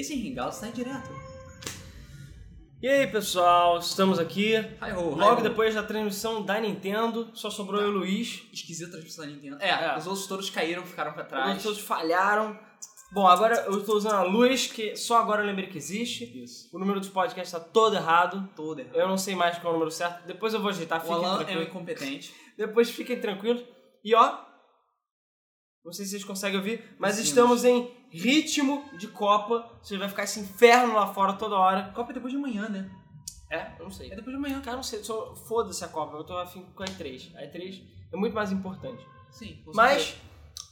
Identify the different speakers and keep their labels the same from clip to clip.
Speaker 1: Esse Hangout sai direto.
Speaker 2: E aí, pessoal, estamos aqui.
Speaker 1: Hi ho, hi
Speaker 2: Logo
Speaker 1: ho.
Speaker 2: depois da transmissão da Nintendo, só sobrou eu e o Luiz.
Speaker 1: Esquisita a transmissão da Nintendo. É,
Speaker 2: É.
Speaker 1: os outros todos caíram, ficaram pra
Speaker 2: Os
Speaker 1: trás.
Speaker 2: todos falharam. Bom, agora eu estou usando a luz, que só agora eu lembrei que existe.
Speaker 1: Isso.
Speaker 2: O número dos podcasts está todo errado.
Speaker 1: Todo errado.
Speaker 2: Eu não sei mais qual é o número certo. Depois eu vou ajeitar,
Speaker 1: O
Speaker 2: fiquem
Speaker 1: Alan é um
Speaker 2: tranquilos.
Speaker 1: incompetente.
Speaker 2: Depois fiquem tranquilos. E ó, não sei se vocês conseguem ouvir, mas
Speaker 1: Conseguimos.
Speaker 2: estamos em ritmo de Copa. Você vai ficar esse inferno lá fora toda hora.
Speaker 1: Copa é depois de amanhã, né?
Speaker 2: É, eu não sei.
Speaker 1: É depois de amanhã.
Speaker 2: Cara, não sei, só foda-se a Copa. Eu tô afim com a E3. A E3 é muito mais importante.
Speaker 1: Sim.
Speaker 2: Mas,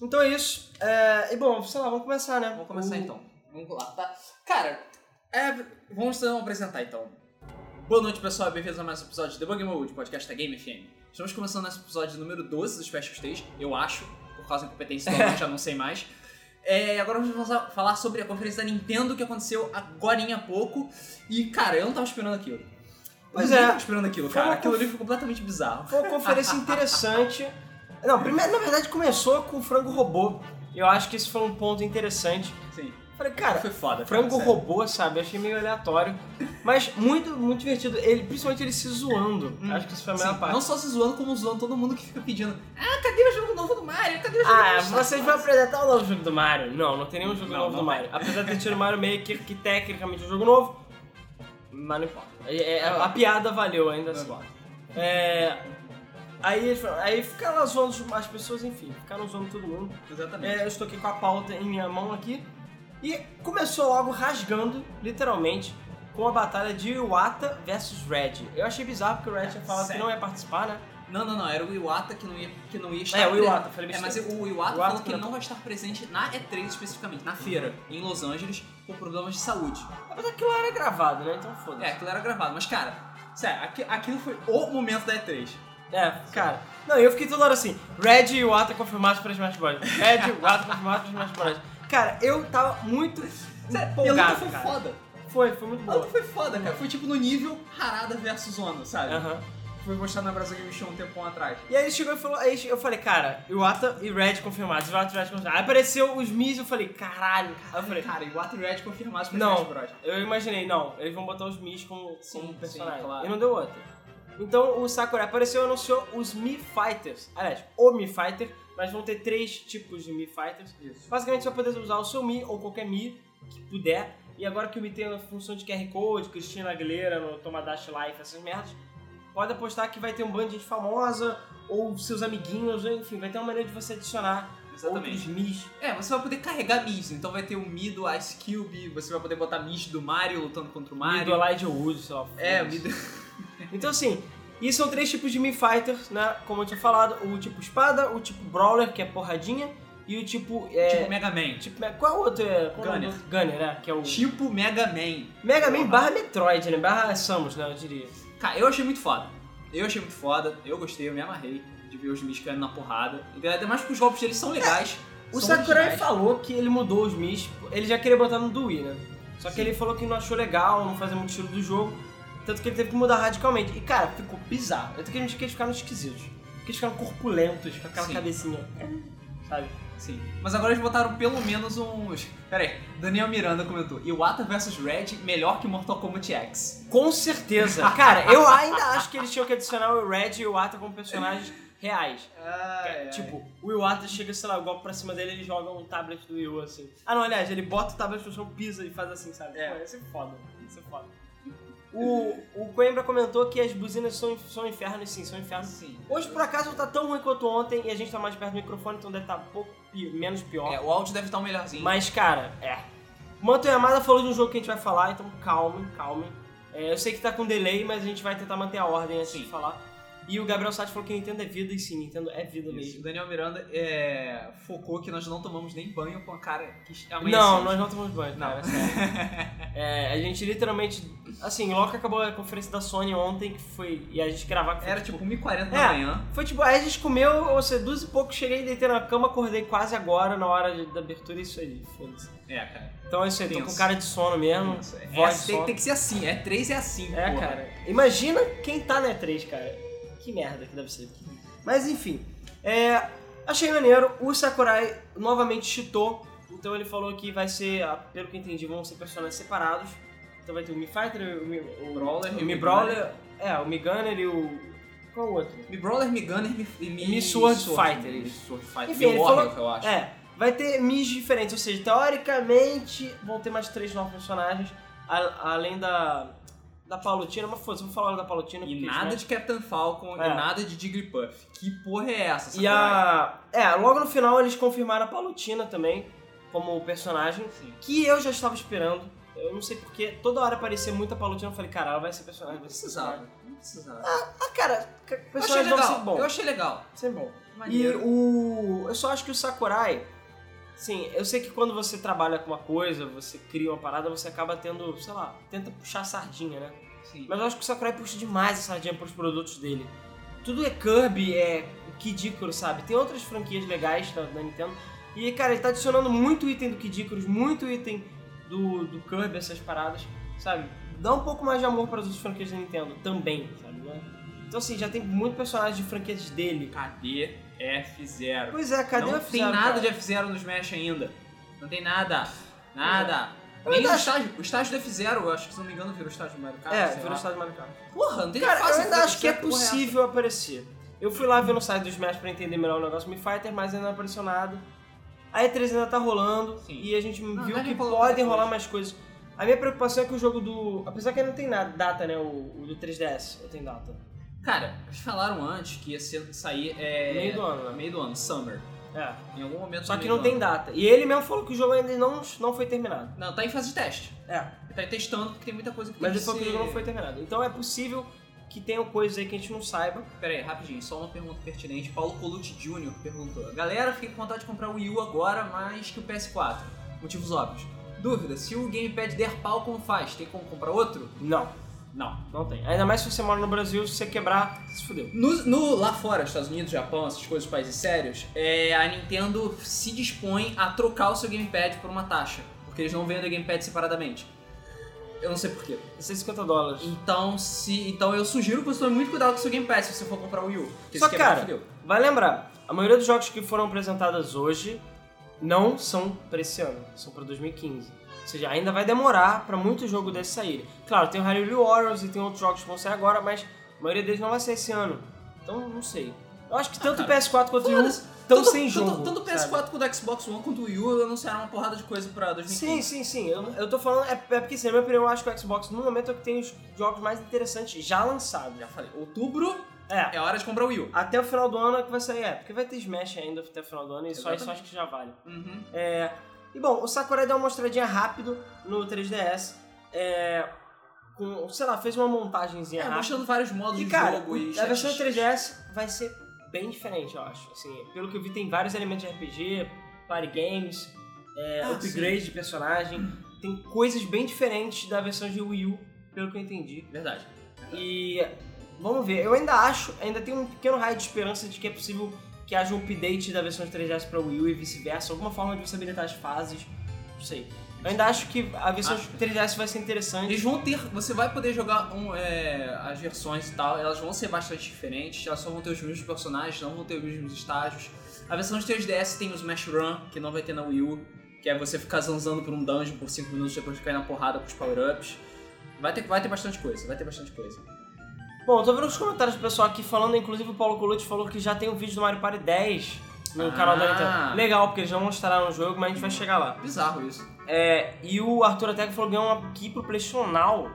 Speaker 2: então é isso. É, e bom, sei lá, vamos começar, né?
Speaker 1: Vamos começar
Speaker 2: O-
Speaker 1: então. Vamos lá, tá? Cara, é, vamos então apresentar então. Boa noite, pessoal. Bem-vindos a mais um episódio de Debug Mode, podcast da Game FM. Estamos começando nesse episódio número 12 do Special Stage, eu acho, por causa da incompetência do Alan, já não sei mais. É, agora vamos falar- sobre a conferência da Nintendo que aconteceu agora há pouco. E, cara, eu não tava esperando aquilo.
Speaker 2: Pois
Speaker 1: eu não
Speaker 2: é.
Speaker 1: tava esperando aquilo, cara. Aquilo
Speaker 2: conf-
Speaker 1: ali foi completamente bizarro.
Speaker 2: Foi uma conferência interessante. Não, primeiro, na verdade, começou com o frango robô. Eu acho que esse foi um ponto interessante.
Speaker 1: Sim.
Speaker 2: Falei, cara,
Speaker 1: foi foda. cara,
Speaker 2: frango
Speaker 1: sério.
Speaker 2: robô, sabe? Achei meio aleatório. Mas muito, muito divertido. Ele, principalmente ele se zoando.
Speaker 1: Hum,
Speaker 2: Acho que isso foi a
Speaker 1: Sim,
Speaker 2: melhor parte.
Speaker 1: Não só se zoando, como zoando todo mundo que fica pedindo Ah, cadê o jogo novo do Mario? Cadê o jogo
Speaker 2: Ah,
Speaker 1: novo do
Speaker 2: vocês vão apresentar o novo jogo do Mario? Não, não tem nenhum jogo
Speaker 1: Não,
Speaker 2: novo
Speaker 1: não
Speaker 2: do Mario. Apesar de ter tido o Mario Maker, que tecnicamente é um jogo novo, mas não importa. É- é- a piada valeu ainda assim. É, aí, aí ficaram zoando as pessoas, enfim, ficaram zoando todo mundo.
Speaker 1: Exatamente.
Speaker 2: É, eu estou aqui com a pauta em minha mão aqui. E começou logo rasgando, literalmente, com a batalha de Iwata versus Red. Eu achei bizarro porque o Red tinha falado que não ia participar, né?
Speaker 1: Não, não, não. Era o Iwata que não ia, que não ia estar
Speaker 2: É, o Iwata, falei
Speaker 1: É, mas o Iwata
Speaker 2: O
Speaker 1: falou
Speaker 2: Iwata
Speaker 1: que
Speaker 2: não-
Speaker 1: não vai estar presente na E3 especificamente, na feira, em Los Angeles, por problemas de saúde.
Speaker 2: Que aquilo era gravado, né? Então foda-se.
Speaker 1: É, aquilo era gravado. Mas, cara, sério, aqui- aquilo foi o momento da E3.
Speaker 2: É, cara. Não, eu fiquei toda hora assim, Red e Iwata confirmados para Smash Bros. Red e Iwata confirmados para Smash Bros. Cara, eu tava muito
Speaker 1: Sério, e a luta
Speaker 2: empolgado,
Speaker 1: foi
Speaker 2: cara.
Speaker 1: foda.
Speaker 2: Foi, foi muito
Speaker 1: A luta foi foda, cara. Foi tipo no nível Harada versus Ono, sabe?
Speaker 2: Aham.
Speaker 1: Foi mostrado na Brasil Game Show um tempão atrás.
Speaker 2: E aí ele chegou e falou, aí eu falei, cara, Iwata e Red confirmados, Iwata e Red confirmados. Aí apareceu os Miz e eu falei, caralho. Aí eu falei,
Speaker 1: cara, Iwata e Red confirmados pra
Speaker 2: Não.
Speaker 1: Smash
Speaker 2: eu imaginei, não, eles vão botar os Miz como,
Speaker 1: Sim,
Speaker 2: como
Speaker 1: sim,
Speaker 2: personagem.
Speaker 1: claro.
Speaker 2: E não deu outra. Então o Sakurai apareceu e anunciou os Mi Fighters. Aliás, o Mi Fighter, mas vão ter três tipos de Mi Fighters.
Speaker 1: Isso.
Speaker 2: Basicamente você vai poder usar o seu Mi ou qualquer Mi que puder. E agora que o Mi tem a função de QR Code, Cristina Aguilera no Tomadash Life, essas merdas, pode apostar que vai ter um band de gente famosa ou seus amiguinhos, enfim, vai ter uma maneira de você adicionar
Speaker 1: Exatamente.
Speaker 2: outros Mis.
Speaker 1: É, você vai poder carregar Mish, então vai ter o Mi do Ice Cube, você vai poder botar Mish do Mario lutando contra o
Speaker 2: Mi
Speaker 1: Mario.
Speaker 2: do Elijah Wood, sei lá.
Speaker 1: É, o. Mi do...
Speaker 2: Então assim, e são três tipos de Mi Fighters, né? Como eu tinha falado, o tipo espada, o tipo Brawler, que é porradinha, e o tipo. É,
Speaker 1: Tipo Mega Man.
Speaker 2: tipo, qual é o outro? É, qual é o
Speaker 1: Gunner.
Speaker 2: outro? Gunner, né? Que é o.
Speaker 1: Tipo Mega Man.
Speaker 2: Mega Man barra Metroid, né? Barra Samus, né? Eu diria.
Speaker 1: Cara, eu achei muito foda. Eu achei muito foda, eu gostei, eu me amarrei de ver os Mish caindo na porrada. Ainda mais porque os golpes deles são legais.
Speaker 2: O
Speaker 1: são
Speaker 2: Sakurai falou que ele mudou os Mis, ele já queria botar no do Wii, né? Só que
Speaker 1: Sim.
Speaker 2: ele falou que não achou legal, não fazia muito estilo do jogo. Tanto que ele teve que mudar radicalmente. E cara, ficou bizarro. Eu tenho que admitir que eles ficaram esquisitos. Eles ficaram corpulentos, com aquela
Speaker 1: Sim.
Speaker 2: cabecinha. Sabe?
Speaker 1: Sim. Mas agora eles botaram pelo menos uns. Pera aí, Daniel Miranda comentou: Iwata vs Red melhor que Mortal Kombat X.
Speaker 2: Com certeza. Cara, eu ainda acho que eles tinham que adicionar o Red e o Ata como personagens reais. Tipo, o Iwata chega, sei lá, o golpe pra cima dele ele joga um tablet do Wii U, assim. Ah, não, aliás, ele bota o tablet no chão, pisa e faz assim, sabe?
Speaker 1: É.
Speaker 2: Isso é foda. Isso é foda. O, o Coimbra comentou que as buzinas são, são infernos, sim, são infernos.
Speaker 1: Sim.
Speaker 2: Hoje, por acaso, não tá tão ruim quanto ontem e a gente tá mais perto do microfone, então deve estar um pouco pi- menos pior.
Speaker 1: É, o áudio deve estar um melhorzinho.
Speaker 2: Mas, cara, é. Manto Yamada falou de um jogo que a gente vai falar, então calmem, calmem. É, eu sei que tá com delay, mas a gente vai tentar manter a ordem antes
Speaker 1: Sim.
Speaker 2: de falar. E o Gabriel Sati falou que Nintendo é vida, e sim, Nintendo é vida
Speaker 1: Isso.
Speaker 2: mesmo.
Speaker 1: O Daniel Miranda é, focou que nós não tomamos nem banho com a cara que amanhecemos.
Speaker 2: Não, nós não tomamos banho,
Speaker 1: Não.
Speaker 2: cara, sério. É, a gente literalmente. Assim, logo que acabou a conferência da Sony ontem, que foi. E a gente gravar que foi
Speaker 1: Era tipo 1h40 da
Speaker 2: É.
Speaker 1: manhã.
Speaker 2: Foi tipo, aí a gente comeu, ou seja, duas e pouco, cheguei, deitei na cama, acordei quase agora, na hora de- da abertura, e isso aí, foda-se.
Speaker 1: É, cara.
Speaker 2: Então é isso aí, tô com cara de sono mesmo,
Speaker 1: é,
Speaker 2: voz de
Speaker 1: tem,
Speaker 2: sono.
Speaker 1: tem que ser assim, é 3 é assim.
Speaker 2: É,
Speaker 1: porra.
Speaker 2: cara. Imagina quem tá na E3, cara. Que merda que deve ser. Mas enfim. É, achei maneiro. O Sakurai novamente chitou Então ele falou que vai ser, ah, pelo que eu entendi, vão ser personagens separados. Então vai ter o Mi Fighter, o Mi, o
Speaker 1: Brawler e
Speaker 2: o Mi Brawler, é, o Mi Gunner e o... Qual o outro?
Speaker 1: Mi Brawler, Mi Gunner e Mi,
Speaker 2: Mi Sword Fighter,
Speaker 1: Mi. Sword Fighter.
Speaker 2: Enfim,
Speaker 1: Mi Warrior,
Speaker 2: falou-
Speaker 1: eu acho.
Speaker 2: É, vai ter Mis diferentes, ou seja, teoricamente vão ter mais três novos personagens, a- além da, da Palutina, mas foda-se, vou falar da Palutina.
Speaker 1: E nada
Speaker 2: né?
Speaker 1: de Captain Falcon
Speaker 2: É.
Speaker 1: e nada de Jigglypuff. Que porra é essa?
Speaker 2: E a... É, logo no final eles confirmaram a Palutina também, como personagem,
Speaker 1: Sim.
Speaker 2: que eu já estava esperando. Eu não sei porque, toda hora aparecia muita Palutina, eu falei, cara, ela vai ser personagem,
Speaker 1: Não precisava.
Speaker 2: personagem.
Speaker 1: Não precisava.
Speaker 2: Ah, cara, ca-
Speaker 1: eu achei
Speaker 2: personagem
Speaker 1: legal.
Speaker 2: bom.
Speaker 1: Eu achei legal.
Speaker 2: Ser bom. E
Speaker 1: Maneiro.
Speaker 2: o. Eu só acho que o Sakurai. Sim, eu sei que quando você trabalha com uma coisa, você cria uma parada, você acaba tendo, sei lá, tenta puxar a sardinha, né?
Speaker 1: Sim.
Speaker 2: Mas eu acho que o Sakurai puxa demais a sardinha pros produtos dele. Tudo é Kirby, é Kid Icarus, sabe? Tem outras franquias legais da, da Nintendo. E, cara, ele tá adicionando muito item do Kid Icarus, muito item do, do Kirby, essas paradas, sabe? Dá um pouco mais de amor para as outras franquias da Nintendo também, sabe? né? Então, assim, já tem muito personagem de franquias dele.
Speaker 1: Cadê F0?
Speaker 2: Pois é, cadê
Speaker 1: não
Speaker 2: o
Speaker 1: tem
Speaker 2: F-Zero,
Speaker 1: nada
Speaker 2: cara?
Speaker 1: de F0 no Smash ainda. Não tem nada. Nada.
Speaker 2: Eu
Speaker 1: Nem o
Speaker 2: acho-
Speaker 1: estágio. O estágio do F0, eu acho que se não me engano, virou estágio do Mario Kart.
Speaker 2: É, virou
Speaker 1: lá.
Speaker 2: estado de Mario Kart.
Speaker 1: Porra, não tem
Speaker 2: Cara,
Speaker 1: fácil
Speaker 2: eu ainda acho que é possível aparecer. Eu fui lá ver no site do Smash pra entender melhor o negócio do Mi Fighter, mas ainda não apareceu nada. A E3 ainda tá rolando
Speaker 1: Sim.
Speaker 2: e a gente
Speaker 1: Não,
Speaker 2: viu
Speaker 1: vai
Speaker 2: que
Speaker 1: rolar
Speaker 2: podem rolar mais coisas. A minha preocupação é que o jogo do. Apesar que ainda não tem nada, data, né? O, o do 3DS, eu tenho data.
Speaker 1: Cara, eles falaram antes que ia ser, sair é,
Speaker 2: Meio do ano, né?
Speaker 1: meio do ano, Summer.
Speaker 2: É.
Speaker 1: Em algum momento
Speaker 2: Só que não tem data. E ele mesmo falou que o jogo ainda não, não foi terminado.
Speaker 1: Não, tá em fase de teste.
Speaker 2: É.
Speaker 1: Ele tá testando porque tem muita coisa que
Speaker 2: Mas
Speaker 1: tem
Speaker 2: ele falou que o jogo não foi terminado. Então é possível que tenham coisas aí que a gente não saiba.
Speaker 1: Pera aí, rapidinho, só uma pergunta pertinente. Paulo Colucci Jr. perguntou. Galera, fiquei com vontade de comprar o Wii U agora, mais que o PS4. Motivos óbvios. Dúvida, se o Gamepad der pau, como faz? Tem como comprar outro?
Speaker 2: Não,
Speaker 1: Não.
Speaker 2: não tem. Ainda mais se você mora no Brasil, se você quebrar, se fudeu.
Speaker 1: No, no- lá fora, Estados Unidos, Japão, essas coisas, países sérios, é, a Nintendo se dispõe a trocar o seu Gamepad por uma taxa. Porque eles não vendem o Gamepad separadamente. Eu não sei porquê.
Speaker 2: 150 dólares.
Speaker 1: Então, se, então eu sugiro que você tome muito cuidado com o seu Gamepad se você for comprar o Wii U.
Speaker 2: Só
Speaker 1: quebrar,
Speaker 2: cara,
Speaker 1: fudeu.
Speaker 2: Vai lembrar, a maioria dos jogos que foram apresentados hoje não são pra esse ano, são pra 2015. Ou seja, ainda vai demorar pra muito jogo desse sair. Claro, tem o Hyrule Warriors e tem outros jogos que vão sair agora, mas a maioria deles não vai ser esse ano. Então, não sei. Eu acho que tanto o
Speaker 1: cara,
Speaker 2: PS4 quanto o Wii estão
Speaker 1: Tanto-
Speaker 2: sem jogo.
Speaker 1: Tanto, o PS4
Speaker 2: sabe?
Speaker 1: quanto o Xbox One quanto o Wii U anunciaram uma porrada de coisa pra 2015.
Speaker 2: Sim, sim, sim. Eu, eu tô falando, é, é porque, assim, na minha opinião, eu acho que o Xbox, no momento, é o que tem os jogos mais interessantes já lançados.
Speaker 1: Já falei. Outubro
Speaker 2: É,
Speaker 1: é hora de comprar o Wii U.
Speaker 2: até o final do ano é que vai sair, é. Porque vai ter Smash ainda até o final do ano e só isso acho que já vale.
Speaker 1: Uhum.
Speaker 2: É, e bom, o Sakurai deu uma mostradinha rápido no 3DS. É, com, sei lá, fez uma montagenzinha
Speaker 1: É,
Speaker 2: rápida.
Speaker 1: mostrando vários modos
Speaker 2: E
Speaker 1: de
Speaker 2: cara,
Speaker 1: jogo e
Speaker 2: a versão
Speaker 1: chat-
Speaker 2: 3DS vai ser bem diferente, eu acho. Assim, pelo que eu vi, tem vários elementos de RPG, party games, é,
Speaker 1: Ah,
Speaker 2: upgrade de personagem. Tem coisas bem diferentes da versão de Wii U, pelo que eu entendi.
Speaker 1: Verdade.
Speaker 2: E vamos ver, eu ainda acho, ainda tenho um pequeno raio de esperança de que é possível que haja um update da versão de 3DS para Wii U e vice-versa, alguma forma de você habilitar as fases, não sei. Eu ainda acho que a versão
Speaker 1: Acho.
Speaker 2: de 3DS vai ser interessante.
Speaker 1: Eles vão ter. Você vai poder jogar um, é, as versões e tal, elas vão ser bastante diferentes, elas só vão ter os mesmos personagens, não vão ter os mesmos estágios. A versão de 3DS tem o Smash Run, que não vai ter na Wii U, que é você ficar zanzando por um dungeon por 5 minutos depois de cair na porrada com os power-ups. Vai ter, vai ter bastante coisa, vai ter bastante coisa.
Speaker 2: Bom, tô vendo os comentários do pessoal aqui falando, inclusive o Paulo Colucci falou que já tem um vídeo do Mario Party 10 no
Speaker 1: Ah.
Speaker 2: canal da Nintendo. Legal, porque eles já mostraram o jogo, mas a gente vai chegar lá.
Speaker 1: Bizarro isso.
Speaker 2: É, e o Arthur até falou que ganhou uma aqui pro PlayStation.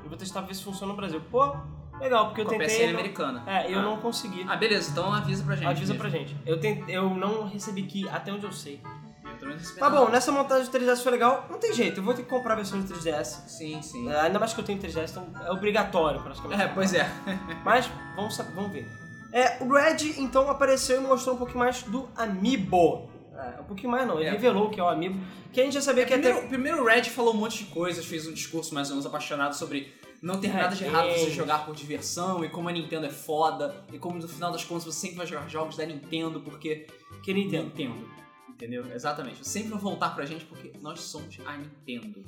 Speaker 2: Eu vou testar ver se funciona no Brasil. Pô, legal, porque eu
Speaker 1: Com a
Speaker 2: tentei.
Speaker 1: PSN
Speaker 2: não-
Speaker 1: americana.
Speaker 2: É, eu
Speaker 1: Ah.
Speaker 2: não consegui.
Speaker 1: Ah, beleza, então avisa pra gente.
Speaker 2: Avisa
Speaker 1: mesmo.
Speaker 2: pra gente. Eu, tentei, eu não recebi key até onde eu sei.
Speaker 1: Não recebi
Speaker 2: Tá bom, nessa montagem do 3DS foi legal. Não tem jeito, eu vou ter que comprar a versão do 3DS.
Speaker 1: Sim, sim.
Speaker 2: É, ainda mais que eu tenho 3DS, então é obrigatório praticamente.
Speaker 1: É, pois é.
Speaker 2: Mas vamos, vamos ver. É, o Red então apareceu e mostrou um pouquinho mais do Amiibo. É, um pouquinho mais não, ele
Speaker 1: É.
Speaker 2: revelou que é o Amiibo. Que a gente já sabia que ia ter.
Speaker 1: Primeiro, primeiro o Red falou um monte de coisas, fez um discurso mais ou menos apaixonado sobre não ter nada de errado você
Speaker 2: Games.
Speaker 1: jogar por diversão e como a Nintendo é foda e como no final das contas você sempre vai jogar jogos da Nintendo porque
Speaker 2: Que Nintendo.
Speaker 1: Nintendo. Entendeu? Exatamente. Sempre vai voltar pra gente porque nós somos a Nintendo.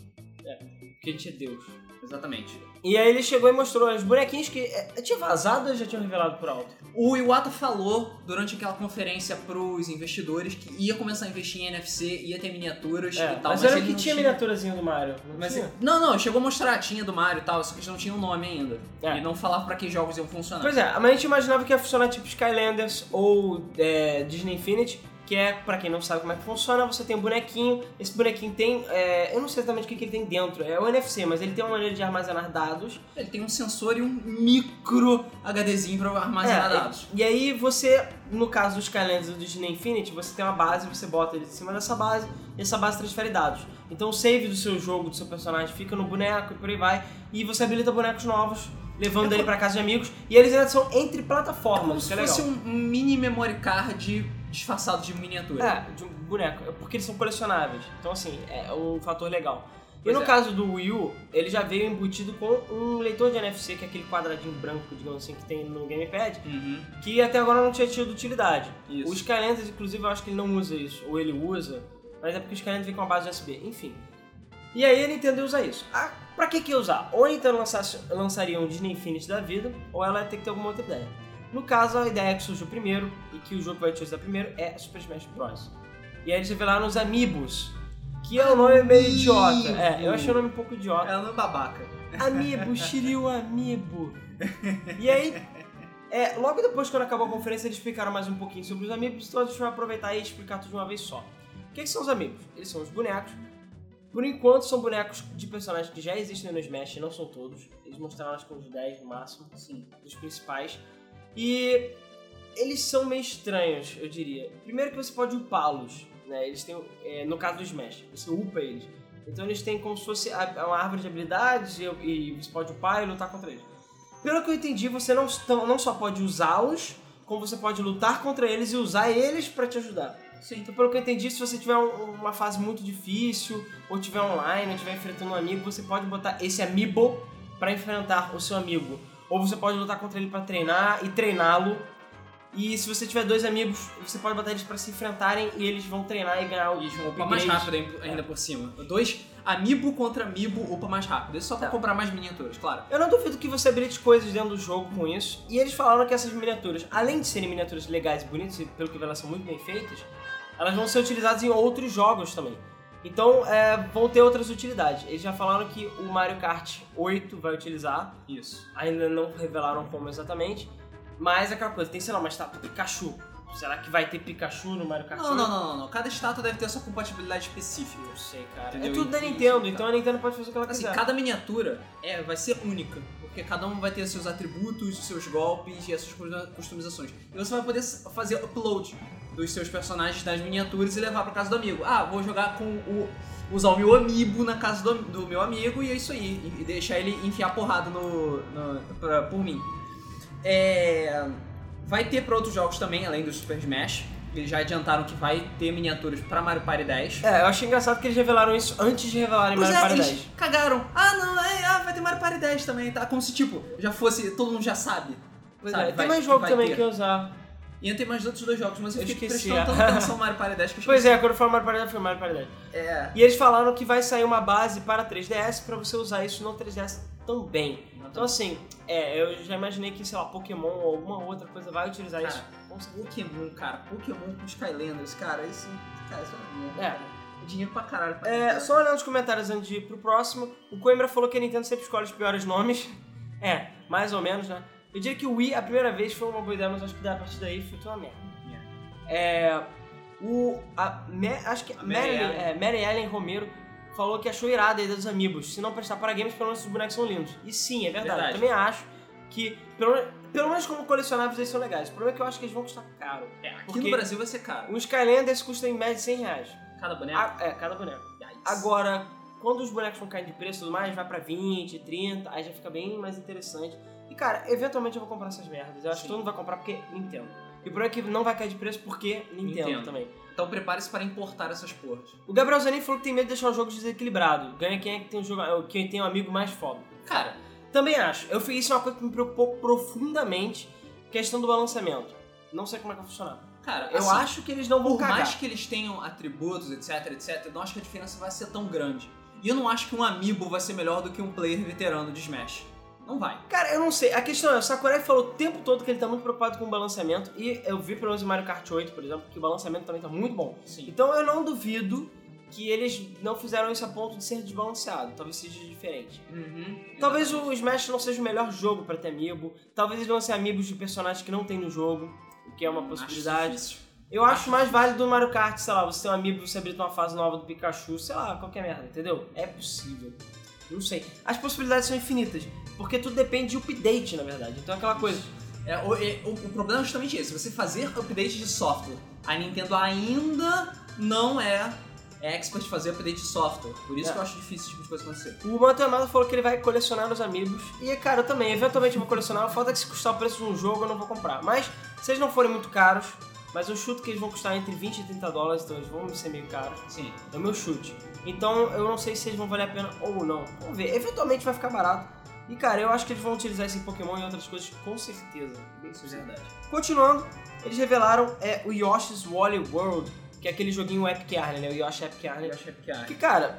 Speaker 2: Porque a gente é Deus.
Speaker 1: Exatamente.
Speaker 2: E aí ele chegou e mostrou os bonequinhos que é, tinha vazado ou já tinham revelado por alto?
Speaker 1: O Iwata falou durante aquela conferência pros investidores que ia começar a investir em NFC, ia ter miniaturas
Speaker 2: É,
Speaker 1: e tal.
Speaker 2: mas, era
Speaker 1: ele
Speaker 2: que
Speaker 1: não
Speaker 2: tinha miniaturazinha do Mario. Não
Speaker 1: Mas
Speaker 2: tinha?
Speaker 1: não, não, chegou a mostrar, tinha do Mario e tal, só que eles não tinham nome ainda.
Speaker 2: É.
Speaker 1: E não falava pra que jogos iam funcionar.
Speaker 2: Pois é, mas a gente imaginava que ia funcionar tipo Skylanders ou é, Disney Infinity, que é, pra quem não sabe como é que funciona, você tem um bonequinho, esse bonequinho tem, é, eu não sei exatamente o que, que ele tem dentro, é o NFC, mas ele tem uma maneira de armazenar dados.
Speaker 1: Ele tem um sensor e um micro HDzinho pra armazenar
Speaker 2: É,
Speaker 1: dados.
Speaker 2: E aí você, no caso do Skylanders e do Disney Infinity, você tem uma base, você bota ele em cima dessa base, e essa base transfere dados. Então o save do seu jogo, do seu personagem, fica no boneco e por aí vai, e você habilita bonecos novos, levando ele pra casa de amigos, e eles ainda são entre
Speaker 1: Como
Speaker 2: plataformas,
Speaker 1: se
Speaker 2: que é legal.
Speaker 1: fosse um mini memory card disfarçado de miniatura.
Speaker 2: É, de um boneco. É Porque eles são colecionáveis. Então, assim, é um fator legal. E
Speaker 1: Pois
Speaker 2: no
Speaker 1: é.
Speaker 2: caso do Wii U, ele já veio embutido com um leitor de NFC, que é aquele quadradinho branco, digamos assim, que tem no Gamepad,
Speaker 1: Uhum.
Speaker 2: que até agora não tinha tido utilidade.
Speaker 1: Isso.
Speaker 2: O Skylanders, inclusive, eu acho que ele não usa isso. Ou ele usa, mas é porque o Skylanders vem com uma base USB. Enfim. E aí a Nintendo ia usar isso. Ah, pra que que usar? Ou a Nintendo lançasse, lançaria um Disney Infinity da vida, ou ela ia ter que ter alguma outra ideia. No caso, a ideia que surgiu primeiro, e que o jogo vai utilizar primeiro, é Super Smash Bros. E aí eles revelaram os Amiibos, que é um nome meio idiota. É, eu achei o nome um pouco idiota.
Speaker 1: É um babaca.
Speaker 2: Amiibo, Shiryu Amiibo. E aí, é, logo depois, quando acabou a conferência, eles explicaram mais um pouquinho sobre os Amiibos, então a gente vai aproveitar e explicar tudo de uma vez só. O que, que são os Amiibos? Eles são os bonecos. Por enquanto, são bonecos de personagens que já existem no Smash, não são todos. Eles mostraram acho que uns 10 no máximo,
Speaker 1: Sim.
Speaker 2: dos principais. E eles são meio estranhos, eu diria. Primeiro que você pode upá-los, né? Eles têm, é, no caso do Smash, você upa eles. Então eles têm como se fosse a- uma árvore de habilidades e, e você pode upar e lutar contra eles. Pelo que eu entendi, você não, não só pode usá-los, como você pode lutar contra eles e usar eles pra te ajudar.
Speaker 1: Sim.
Speaker 2: Então, pelo que eu entendi, se você tiver um- uma fase muito difícil, ou tiver online, ou estiver enfrentando um amigo, você pode botar esse amiibo pra enfrentar o seu amigo. Ou você pode lutar contra ele pra treinar e treiná-lo. E se você tiver dois amigos, você pode botar eles pra se enfrentarem e eles vão treinar e ganhar o um
Speaker 1: upa mais
Speaker 2: upgrade.
Speaker 1: rápido ainda- ainda por cima. Dois amiibo contra amiibo upa mais rápido. Isso só pra
Speaker 2: Tá.
Speaker 1: comprar mais miniaturas, claro.
Speaker 2: Eu não duvido que você habilite coisas dentro do jogo com isso. E eles falaram que essas miniaturas, além de serem miniaturas legais e bonitas, e pelo que elas são muito bem feitas, elas vão ser utilizadas em outros jogos também. Então, é, vão ter outras utilidades. Eles já falaram que o Mario Kart 8 vai utilizar,
Speaker 1: Isso.
Speaker 2: ainda não revelaram como exatamente, mas é aquela coisa, tem, sei lá, uma estátua Pikachu. Será que vai ter Pikachu no Mario Kart
Speaker 1: Não,
Speaker 2: 8?
Speaker 1: não, não, não, não. Cada estátua deve ter a sua compatibilidade específica.
Speaker 2: Não sei, cara.
Speaker 1: Entendeu?
Speaker 2: É tudo da Nintendo,
Speaker 1: isso,
Speaker 2: então a Nintendo pode fazer o que ela
Speaker 1: Assim,
Speaker 2: quiser.
Speaker 1: cada miniatura é, vai ser única, porque cada um vai ter seus atributos, seus golpes e as suas customizações. E você vai poder fazer upload dos seus personagens das miniaturas e levar pra casa do amigo. Ah, vou jogar com o. usar o meu amiibo na casa do, do meu amigo e é isso aí. E deixar ele enfiar porrada no, no, pra- por mim. É, vai ter pra outros jogos também, além do Super Smash. Eles já adiantaram que vai ter miniaturas pra Mario Party 10.
Speaker 2: É, eu achei engraçado que eles revelaram isso antes de revelarem
Speaker 1: Pois
Speaker 2: Mario
Speaker 1: é,
Speaker 2: Party
Speaker 1: eles
Speaker 2: 10.
Speaker 1: cagaram. Ah, não, é, ah, vai ter Mario Party 10 também, tá? Como se, tipo, já fosse, todo mundo já sabe.
Speaker 2: Pois
Speaker 1: sabe?
Speaker 2: é,
Speaker 1: Vai-
Speaker 2: tem mais jogo também
Speaker 1: ter.
Speaker 2: que usar.
Speaker 1: E tem mais outros dois jogos, mas eu,
Speaker 2: Eu
Speaker 1: fiquei
Speaker 2: esqueci,
Speaker 1: prestando
Speaker 2: é.
Speaker 1: tanta atenção Mario Party 10 que eu
Speaker 2: Pois
Speaker 1: esqueci.
Speaker 2: é, quando eu falo Mario Party 10, foi Mario Party 10.
Speaker 1: É.
Speaker 2: E eles falaram que vai sair uma base para 3DS pra você usar isso no 3DS também. Então assim, é, eu já imaginei que, sei lá, Pokémon ou alguma outra coisa vai utilizar
Speaker 1: Cara,
Speaker 2: isso.
Speaker 1: Pokémon, cara, Pokémon com Skylanders, cara, isso. Cara, isso é.
Speaker 2: É.
Speaker 1: Dinheiro pra caralho. Pra
Speaker 2: É, só olhando os comentários antes de ir pro próximo, o Coimbra falou que a Nintendo sempre escolhe os piores nomes. É, mais ou menos, né? Eu diria que o Wii, a primeira vez, foi uma boa ideia, mas acho que a partir daí foi uma merda. É. O. A, Me- acho que
Speaker 1: A Mary Ellen.
Speaker 2: é, Mary Ellen Romero falou que achou irada a ideia dos amigos. Se não prestar para games, pelo menos os bonecos são lindos. E sim, é verdade.
Speaker 1: Verdade.
Speaker 2: Eu também acho que, pelo, pelo menos como colecionáveis, eles são legais. O problema é que eu acho que eles vão custar caro.
Speaker 1: É, aqui no Brasil vai ser caro.
Speaker 2: Um Skylanders custa em média 100 reais.
Speaker 1: Cada boneco.
Speaker 2: A- é, cada boneco.
Speaker 1: Yikes.
Speaker 2: Agora, quando os bonecos vão cair de preço e tudo mais, vai pra 20, 30, aí já fica bem mais interessante. E cara, eventualmente eu vou comprar essas merdas. Eu acho
Speaker 1: Sim.
Speaker 2: que todo mundo vai comprar porque Nintendo. E problema é que não vai cair de preço porque Nintendo,
Speaker 1: Nintendo.
Speaker 2: também.
Speaker 1: Então prepare-se para importar essas porras.
Speaker 2: O Gabriel Zanin falou que tem medo de deixar o jogo desequilibrado. Ganha quem é que tem um jogo, quem tem um amigo mais foda.
Speaker 1: Cara,
Speaker 2: Também acho. Eu fiz isso é uma coisa que me preocupou profundamente, questão do balanceamento. Não sei como é que vai funcionar.
Speaker 1: cara,
Speaker 2: Eu
Speaker 1: assim,
Speaker 2: acho que eles não vão
Speaker 1: Por
Speaker 2: cagar.
Speaker 1: mais que eles tenham atributos, etc, etc, eu não acho que a diferença vai ser tão grande. E eu não acho que um amiibo vai ser melhor do que um player veterano de Smash. Não vai.
Speaker 2: Cara, eu não sei. A questão é, o Sakurai falou o tempo todo que ele tá muito preocupado com o balanceamento. E eu vi pelo menos em Mario Kart 8, por exemplo, que o balanceamento também tá muito bom.
Speaker 1: Sim.
Speaker 2: Então eu não duvido que eles não fizeram isso a ponto de ser desbalanceado. Talvez seja diferente.
Speaker 1: Uhum.
Speaker 2: Talvez o Smash não seja o melhor jogo pra ter amiibo. Talvez eles vão ser amigos de personagens que não tem no jogo, o que é uma
Speaker 1: Acho
Speaker 2: possibilidade.
Speaker 1: difícil.
Speaker 2: Eu acho mais válido no Mario Kart, sei lá, você ter um amigo, você abrir uma fase nova do Pikachu, sei lá, qualquer merda, entendeu? É possível. Não sei. As possibilidades são infinitas, porque tudo depende de update, na verdade. Então é aquela coisa.
Speaker 1: É, o, é, o- o problema é justamente esse. Você fazer update de software. A Nintendo ainda não é, expert em fazer update de software. Por isso
Speaker 2: É.
Speaker 1: que eu acho difícil esse tipo de coisa acontecer.
Speaker 2: O Yamada falou que ele vai colecionar os amigos. E, cara, eu também, eventualmente eu vou colecionar. Falta que se custar o preço de um jogo, eu não vou comprar. Mas, se eles não forem muito caros, mas eu chuto que eles vão custar entre 20 e 30 dólares, então eles vão ser meio caros.
Speaker 1: Sim.
Speaker 2: É o meu chute. Então eu não sei se eles vão valer a pena ou não. Vamos ver. Eventualmente vai ficar barato. E cara, eu acho que eles vão utilizar esse em Pokémon e outras coisas com certeza.
Speaker 1: Isso é verdade.
Speaker 2: Continuando, eles revelaram é, o Yoshi's Woolly World, que é aquele joguinho Epic Yarn, né? O Yoshi Epic Yarn.
Speaker 1: Achei que é.
Speaker 2: Que cara,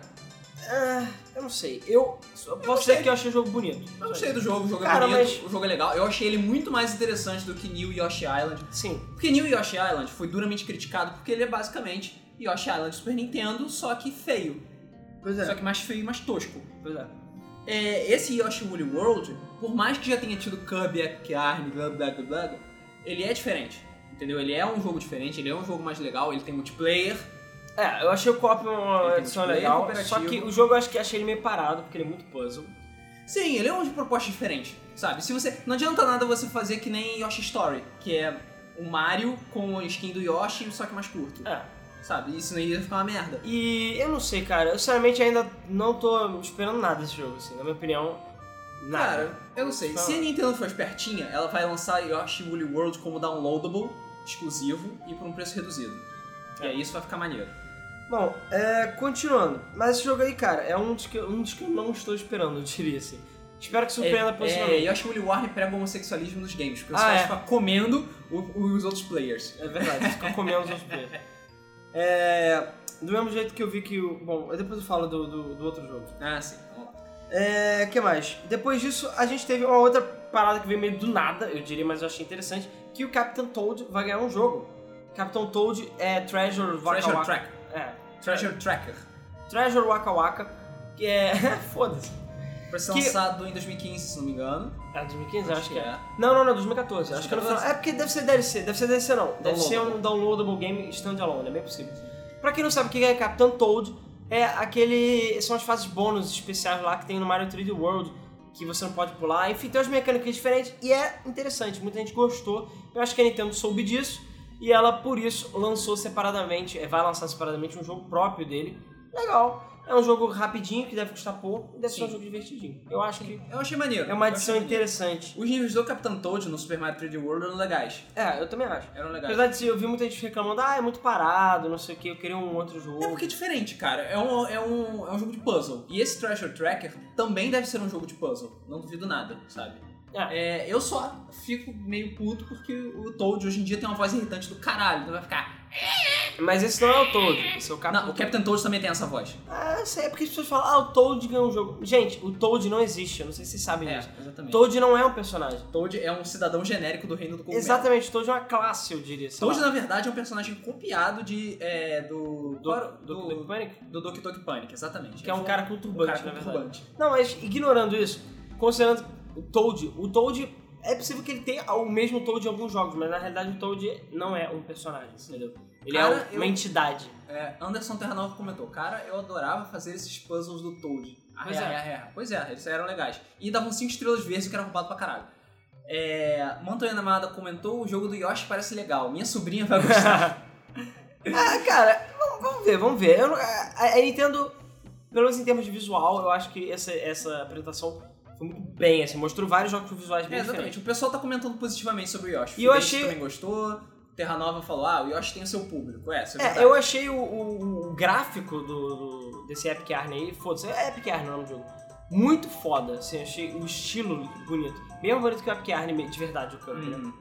Speaker 2: ah, eu não sei. Eu, eu posso dizer que eu achei o jogo bonito.
Speaker 1: Eu gostei do jogo, o jogo
Speaker 2: Cara,
Speaker 1: é bonito,
Speaker 2: mas-
Speaker 1: o jogo é legal. Eu achei ele muito mais interessante do que New Yoshi Island.
Speaker 2: Sim.
Speaker 1: Porque New Yoshi Island foi duramente criticado porque ele é basicamente Yoshi Island Super Nintendo, só que feio.
Speaker 2: Pois
Speaker 1: Só que mais feio e mais tosco.
Speaker 2: Pois é.
Speaker 1: É, esse Yoshi Woolly World, por mais que já tenha tido Kirby, Epic blá blá blá blá, ele é diferente. Entendeu? Ele é um jogo diferente, ele é um jogo mais legal, ele tem multiplayer.
Speaker 2: É, eu achei o co-op
Speaker 1: Ele
Speaker 2: uma edição legal, só que o jogo eu acho que achei ele meio parado, porque ele é muito puzzle.
Speaker 1: Sim, ele é uma proposta diferente, sabe? Se você não adianta nada você fazer que nem Yoshi Story, que é um Mario com a skin do Yoshi, só que mais curto,
Speaker 2: É.
Speaker 1: sabe? Isso não ia ficar uma merda.
Speaker 2: E eu não sei, cara. Eu sinceramente ainda não tô esperando nada desse jogo, assim. Na minha opinião, nada.
Speaker 1: Cara, eu não sei. Se a Nintendo for espertinha, ela vai lançar Yoshi Woolly World como downloadable, exclusivo e por um preço reduzido. E
Speaker 2: É.
Speaker 1: aí isso vai ficar maneiro.
Speaker 2: Bom, é, continuando. Mas esse jogo aí, cara, é um dos, que, um dos que eu não estou esperando, eu diria assim. Espero que surpreenda
Speaker 1: é,
Speaker 2: positivamente.
Speaker 1: é, Yoshi Woolly World prega o homossexualismo nos games, porque você
Speaker 2: Ah,
Speaker 1: vai
Speaker 2: é.
Speaker 1: ficar comendo o- os outros players.
Speaker 2: É verdade, fica comendo os outros players. É, do mesmo jeito que eu vi que o... Bom, depois eu falo do, do, do outro jogo.
Speaker 1: Ah, sim. Vamos lá.
Speaker 2: É, que mais? Depois disso, a gente teve uma outra parada que veio meio do nada, eu diria, mas eu achei interessante, que o Captain Toad vai ganhar um jogo. Captain Toad é Treasure
Speaker 1: Treasure
Speaker 2: Waka. É,
Speaker 1: Treasure Tracker.
Speaker 2: Treasure Waka Waka, que é... Foda-se.
Speaker 1: Pra ser
Speaker 2: Que-
Speaker 1: lançado em 2015, se não me engano.
Speaker 2: É 2015, acho que é.
Speaker 1: é.
Speaker 2: Não, não, não, 2014. Acho que é no
Speaker 1: 2014?
Speaker 2: final. É porque deve ser DLC. Deve ser DLC não. Deve ser um downloadable game standalone, é bem possível. Pra quem não sabe o que é Captain Toad, é aquele. São as fases bônus especiais lá que tem no Mario 3D World, que você não pode pular. Enfim, tem umas mecânicas diferentes e é interessante. Muita gente gostou. Eu acho que a Nintendo soube disso e ela, por isso, lançou separadamente. é, Vai lançar separadamente um jogo próprio dele. Legal. É um jogo rapidinho, que deve custar pouco, e deve ser um
Speaker 1: Sim.
Speaker 2: jogo divertidinho. Eu acho que
Speaker 1: Eu achei maneiro.
Speaker 2: é uma adição interessante.
Speaker 1: Os níveis do Capitão Toad no Super Mario 3D World eram legais.
Speaker 2: É, eu também acho.
Speaker 1: Eram legais.
Speaker 2: Apesar de eu vi muita gente reclamando, ah, é muito parado, não sei o que, eu queria um outro jogo.
Speaker 1: É porque é diferente, cara. É um, é, um, é um jogo de puzzle. E esse Treasure Tracker também deve ser um jogo de puzzle. Não duvido nada, sabe?
Speaker 2: É.
Speaker 1: É, eu só fico meio puto porque o Toad hoje em dia tem uma voz irritante do caralho. Então vai ficar.
Speaker 2: Mas esse não é o Toad, esse é o Captain
Speaker 1: Não, o Captain Toad também tem essa voz.
Speaker 2: Ah, sei, é porque as pessoas falam, ah, o Toad ganhou um jogo. Gente, o Toad não existe, eu não sei se vocês sabem
Speaker 1: É,
Speaker 2: disso.
Speaker 1: exatamente.
Speaker 2: Toad não é um personagem.
Speaker 1: Toad é um cidadão genérico do reino do cogumelo.
Speaker 2: Exatamente, Toad é uma classe, eu diria. sei
Speaker 1: Toad,
Speaker 2: lá.
Speaker 1: na verdade, é um personagem copiado de, é, do,
Speaker 2: do,
Speaker 1: do,
Speaker 2: do,
Speaker 1: do,
Speaker 2: do Panic,
Speaker 1: do Doki Doki Panic, exatamente.
Speaker 2: que é um cara com
Speaker 1: um
Speaker 2: turbante, na verdade.
Speaker 1: turbante.
Speaker 2: Não, mas ignorando isso, considerando o Toad, o Toad é possível que ele tenha o mesmo Toad em alguns jogos, mas na realidade o Toad não é um personagem, entendeu? Ele
Speaker 1: Cara,
Speaker 2: é
Speaker 1: eu-
Speaker 2: uma entidade.
Speaker 1: É, Anderson Terranova comentou, cara, eu adorava fazer esses puzzles do Toad.
Speaker 2: Pois
Speaker 1: Arre,
Speaker 2: é.
Speaker 1: arre, arre. Pois é, eles eram legais. E davam 5 estrelas verdes, que era roubado pra caralho. É, Montanha Namada comentou, o jogo do Yoshi parece legal. Minha sobrinha vai gostar.
Speaker 2: Ah, cara, vamos, vamos ver, vamos ver. Eu a, a Nintendo, pelo menos em termos de visual, eu acho que essa, essa apresentação foi muito bem, assim, mostrou vários jogos visuais bem
Speaker 1: é,
Speaker 2: diferentes.
Speaker 1: exatamente. O pessoal tá comentando positivamente sobre o Yoshi.
Speaker 2: E eu
Speaker 1: Fidesz
Speaker 2: achei-
Speaker 1: também gostou. Terra Nova falou, ah, o Yoshi tem o seu público. É, é,
Speaker 2: É, eu achei o, o- o gráfico do, do- desse Epic Yarn aí, foda-se, é Epic Yarn o nome do jogo, muito foda, assim, achei o estilo bonito. Mesmo bonito que o Epic Yarn de verdade, o né?
Speaker 1: Hum.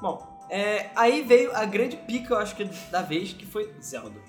Speaker 2: Bom, é, aí veio a grande pica, eu acho que da vez, que foi Zelda.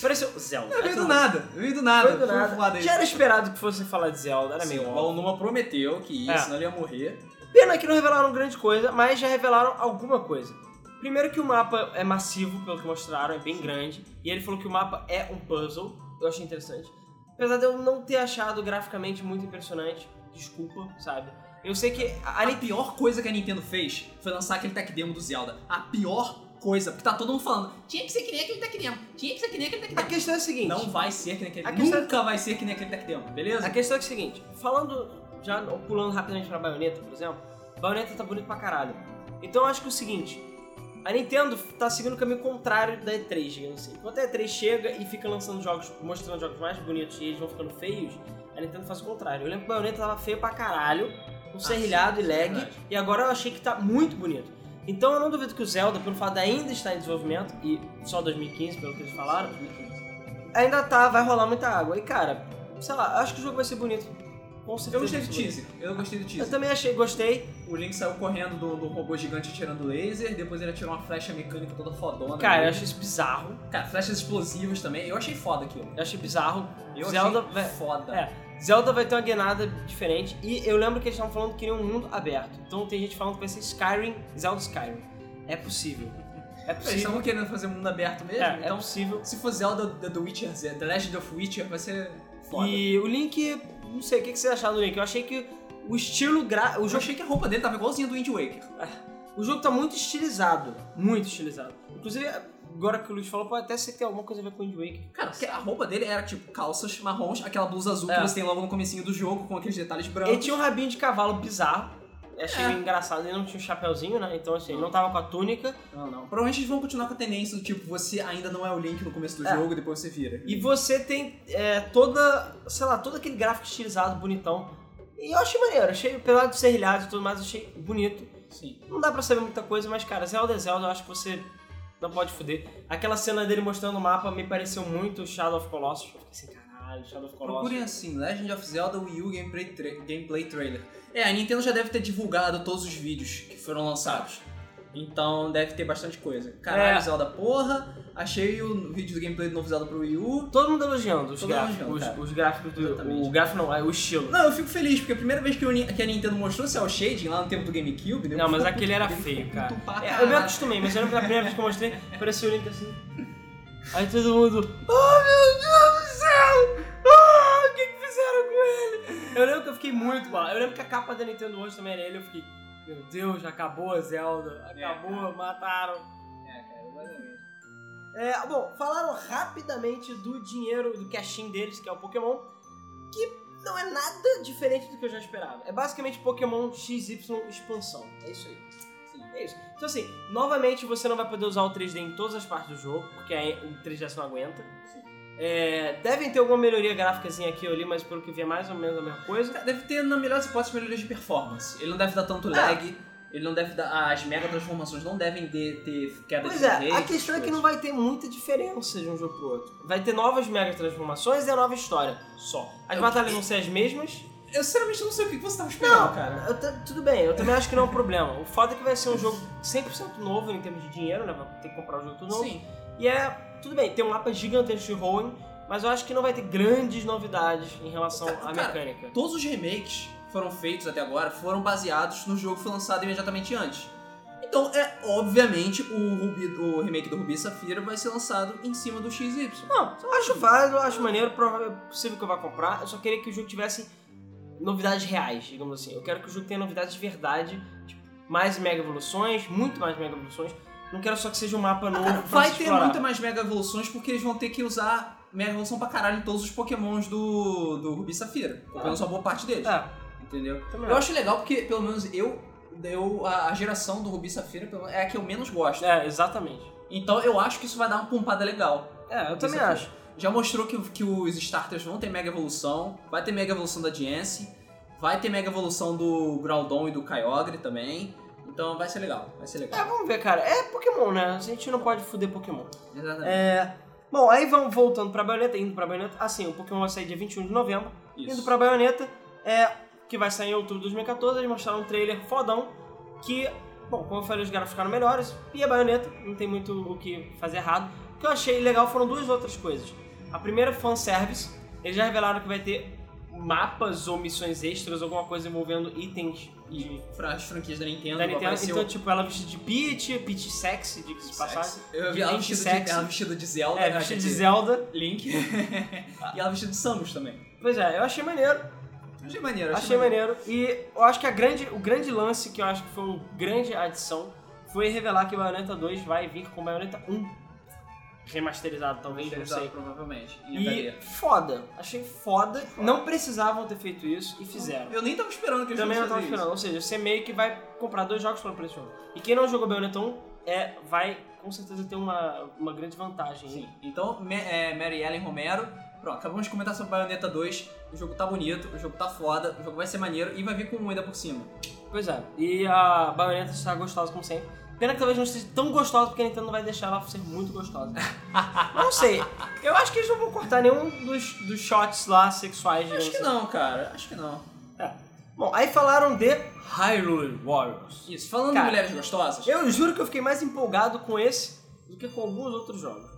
Speaker 2: Pareceu Zelda.
Speaker 1: Não, veio do nada, veio do nada.
Speaker 2: Foi do nada. Já era esperado que fosse falar de Zelda, era
Speaker 1: Sim,
Speaker 2: meio
Speaker 1: o
Speaker 2: óbvio.
Speaker 1: Balnuma prometeu que ia,
Speaker 2: É.
Speaker 1: senão ele ia morrer.
Speaker 2: Pena que não revelaram grande coisa, mas já revelaram alguma coisa. Primeiro que o mapa é massivo, pelo que mostraram, é bem grande. E ele falou que o mapa é um puzzle, eu achei interessante. Apesar de eu não ter achado graficamente muito impressionante, desculpa, sabe? Eu sei que a
Speaker 1: A pior coisa que a Nintendo fez foi lançar aquele tech demo do Zelda. A pior coisa, porque tá todo mundo falando, tinha que ser que nem aquele tech demo, tinha que ser que nem aquele tech
Speaker 2: A
Speaker 1: demo.
Speaker 2: questão é a seguinte...
Speaker 1: Não vai ser que nem aquele
Speaker 2: A questão-
Speaker 1: Nunca vai ser que nem aquele tech demo, beleza?
Speaker 2: A questão é a seguinte, falando, já pulando rapidamente pra Bayonetta, por exemplo, Bayonetta tá bonito pra caralho. Então eu acho que é o seguinte, a Nintendo tá seguindo o caminho contrário da E3, digamos assim. Enquanto a E3 chega e fica lançando jogos, mostrando jogos mais bonitos e eles vão ficando feios, a Nintendo faz o contrário. Eu lembro que Bayonetta tava feio pra caralho, com serrilhado
Speaker 1: Ah, sim,
Speaker 2: e lag,
Speaker 1: verdade.
Speaker 2: e agora eu achei que tá muito bonito. Então eu não duvido que o Zelda, pelo fato de ainda estar em desenvolvimento, e só 2015, pelo que eles falaram, ainda tá, vai rolar muita água. E cara, sei lá, acho que o jogo vai ser bonito. Com certeza.
Speaker 1: Eu gostei do teaser, eu gostei do
Speaker 2: Eu
Speaker 1: teaser.
Speaker 2: também achei, gostei.
Speaker 1: O Link saiu correndo do, do robô gigante atirando laser, depois ele atirou uma flecha mecânica toda fodona.
Speaker 2: Cara, eu achei isso bizarro.
Speaker 1: Cara, flechas explosivas também, eu achei foda aquilo.
Speaker 2: Eu achei bizarro.
Speaker 1: Eu
Speaker 2: Zelda
Speaker 1: achei
Speaker 2: vai-
Speaker 1: foda.
Speaker 2: É, Zelda vai ter uma guinada diferente. E eu lembro que eles estavam falando que queriam um mundo aberto. Então tem gente falando que vai ser Skyrim, Zelda Skyrim. É possível. É
Speaker 1: Eles
Speaker 2: possível.
Speaker 1: estavam querendo fazer mundo aberto mesmo,
Speaker 2: É, é
Speaker 1: então
Speaker 2: possível.
Speaker 1: se for Zelda The, Witcher, The Legend of Witcher, vai ser foda.
Speaker 2: E o Link, não sei, o que que vocês acharam do Link? Eu achei que o estilo gra... o
Speaker 1: Eu
Speaker 2: jogo
Speaker 1: achei que a roupa dele tava igualzinha do Wind Waker.
Speaker 2: O jogo tá muito estilizado. Muito estilizado. Inclusive, agora que o Luiz falou, pode até ser que tem alguma coisa a ver com o Wind Waker.
Speaker 1: Cara, porque a roupa dele era tipo calças marrons, aquela blusa azul
Speaker 2: É.
Speaker 1: que você tem logo no comecinho do jogo, com aqueles detalhes brancos.
Speaker 2: Ele tinha um rabinho de cavalo bizarro. Achei
Speaker 1: É.
Speaker 2: engraçado. Ele não tinha um chapéuzinho, né? Então, assim, ele não tava com a túnica.
Speaker 1: Não, não. Provavelmente eles vão continuar com a tendência do tipo, você ainda não é o Link no começo do
Speaker 2: É.
Speaker 1: jogo, depois você vira.
Speaker 2: E você tem é, toda, sei lá, todo aquele gráfico estilizado, bonitão. E eu achei maneiro. Achei, apesar de ser rilhado e tudo mais, achei bonito.
Speaker 1: Sim.
Speaker 2: Não dá pra saber muita coisa, mas, cara, Zelda é Zelda, eu acho que você não pode fuder. Aquela cena dele mostrando o mapa me pareceu muito Shadow of Colossus. Eu fiquei assim, caralho, Shadow of Colossus.
Speaker 1: Procurem assim, Legend of Zelda Wii U gameplay, tra- gameplay Trailer. É, a Nintendo já deve ter divulgado todos os vídeos que foram lançados. Então deve ter bastante coisa. Caralho,
Speaker 2: É.
Speaker 1: Zelda porra. Achei o vídeo do gameplay do novo Zelda pro Wii U.
Speaker 2: Todo mundo elogiando os
Speaker 1: Todo
Speaker 2: gráficos.
Speaker 1: elogiando,
Speaker 2: os, os gráficos do.
Speaker 1: Exatamente.
Speaker 2: O gráfico não, é o estilo.
Speaker 1: Não, eu fico feliz, porque a primeira vez que, Ni- que a Nintendo mostrou cell shading lá no tempo do GameCube,
Speaker 2: Não, mas
Speaker 1: eu
Speaker 2: aquele era feio, cara. É, eu me acostumei, mas eu que a primeira vez que eu mostrei, parecia o Link assim. Aí todo mundo. Oh meu Deus do céu! Ah, o que, que fizeram com ele? Eu lembro que eu fiquei muito mal. Eu lembro que a capa da Nintendo hoje também era ele, eu fiquei. Meu Deus, acabou a Zelda. Acabou, mataram.
Speaker 1: É, cara, exatamente.
Speaker 2: É, bom, falaram rapidamente do dinheiro, do cash-in deles, que é o Pokémon, que não é nada diferente do que eu já esperava. É basicamente Pokémon XY expansão. É isso aí. Sim, é isso. Então assim, novamente você não vai poder usar o 3D em todas as partes do jogo, porque aí o 3D você não aguenta. É, devem ter alguma melhoria gráficazinha aqui ou ali, mas pelo que vi é mais ou menos a mesma coisa.
Speaker 1: Cara, Deve ter, na melhor hipótese, melhorias de performance. Ele não deve dar tanto lag, ele não deve dar. As mega transformações não devem de- ter queda
Speaker 2: Pois
Speaker 1: de
Speaker 2: é,
Speaker 1: rate,
Speaker 2: a questão é que não vai ter muita diferença de um jogo pro outro. Vai ter novas mega transformações e a nova história. Só. As
Speaker 1: Eu-
Speaker 2: batalhas vão ser as mesmas.
Speaker 1: Eu sinceramente não sei o que você tava esperando,
Speaker 2: Não,
Speaker 1: cara.
Speaker 2: tudo bem, eu também acho que não é um problema. O foda é que vai ser um jogo 100% novo em termos de dinheiro, né? Vai ter que comprar o jogo tudo novo.
Speaker 1: Sim.
Speaker 2: E é, tudo bem, tem um mapa gigantesco de Hoenn, mas eu acho que não vai ter grandes novidades em relação à mecânica.
Speaker 1: Todos os remakes que foram feitos até agora foram baseados no jogo que foi lançado imediatamente antes. Então, é obviamente, o, Rubi, o remake do Rubi e Safira vai ser lançado em cima do XY.
Speaker 2: Não, acho válido, acho maneiro, é possível que eu vá comprar. Eu só queria que o jogo tivesse novidades reais, digamos assim. Eu quero que o jogo tenha novidades de verdade, tipo, mais mega evoluções, muito mais mega evoluções. Não quero só que seja um mapa novo
Speaker 1: Cara,
Speaker 2: pra
Speaker 1: vai ter
Speaker 2: explorar.
Speaker 1: muito mais Mega Evoluções porque eles vão ter que usar Mega Evolução pra caralho em todos os Pokémons do, do Rubi Safira. Pelo menos uma boa parte deles.
Speaker 2: É,
Speaker 1: Entendeu?
Speaker 2: também
Speaker 1: Eu
Speaker 2: acho.
Speaker 1: legal porque, pelo menos, eu. eu a, a geração do Rubi Safira é a que eu menos gosto.
Speaker 2: É, exatamente.
Speaker 1: Então eu acho que isso vai dar uma pumpada legal.
Speaker 2: É, eu
Speaker 1: Rubi
Speaker 2: também
Speaker 1: Safira.
Speaker 2: acho.
Speaker 1: Já mostrou que, que os starters vão ter Mega Evolução, vai ter Mega Evolução da Diance, vai ter Mega Evolução do Groudon e do Kyogre também. Então vai ser legal, vai ser
Speaker 2: É,
Speaker 1: legal.
Speaker 2: vamos ver, cara. É Pokémon, né? A gente não pode fuder Pokémon.
Speaker 1: Exatamente.
Speaker 2: É. Bom, aí vamos voltando pra baioneta, indo pra baioneta. Assim, o Pokémon vai sair dia 21 de novembro.
Speaker 1: Isso.
Speaker 2: Indo pra baioneta, é, que vai sair em outubro de 2014, eles mostraram um trailer fodão que, bom, como eu falei, os gráficos ficaram melhores. E a baioneta, não tem muito o que fazer errado. O que eu achei legal foram duas outras coisas. A primeira, fanservice. Eles já revelaram que vai ter mapas ou missões extras, alguma coisa envolvendo itens
Speaker 1: Pra as franquias da Nintendo,
Speaker 2: da Nintendo.
Speaker 1: apareceu
Speaker 2: Então, tipo, ela vestida de Peach, Peach sexy, diga-se de passagem.
Speaker 1: Eu vi ela vestida, de, ela vestida de Zelda,
Speaker 2: É,
Speaker 1: né,
Speaker 2: vestida de Zelda.
Speaker 1: Link. e ela vestida de Samus também.
Speaker 2: Pois é, eu achei maneiro.
Speaker 1: Achei maneiro,
Speaker 2: Achei maneiro. E eu acho que a grande, o grande lance, que eu acho que foi uma grande adição, foi revelar que o Bayonetta 2 vai vir com Bayonetta 1 remasterizado, talvez, não sei.
Speaker 1: provavelmente. em
Speaker 2: E
Speaker 1: HD.
Speaker 2: foda, achei foda. Não precisavam ter feito isso e fizeram.
Speaker 1: Eu nem tava esperando que eles
Speaker 2: Também não tava esperando. Ou seja, você meio que vai comprar dois jogos pelo preço de um. E quem não jogou Bayonetta 1 é, vai com certeza ter uma, uma grande vantagem.
Speaker 1: Sim. Então, é, Mary Ellen Romero. Pronto, acabamos de comentar sobre Bayonetta 2. O jogo tá bonito, o jogo tá foda, o jogo vai ser maneiro e vai vir com um ainda por cima.
Speaker 2: Pois é. E a Bayonetta está gostosa como sempre. Pena que talvez não esteja tão gostosa porque a Nintendo não vai deixar ela ser muito gostosa. não sei. Eu acho que eles não vão cortar nenhum dos, dos shots lá sexuais.
Speaker 1: Acho que não, cara. Acho que não.
Speaker 2: assim. É. Bom, aí falaram de Hyrule Warriors.
Speaker 1: Isso, falando
Speaker 2: Cara,
Speaker 1: de mulheres gostosas.
Speaker 2: Eu juro que eu fiquei mais empolgado com esse do que com alguns outros jogos.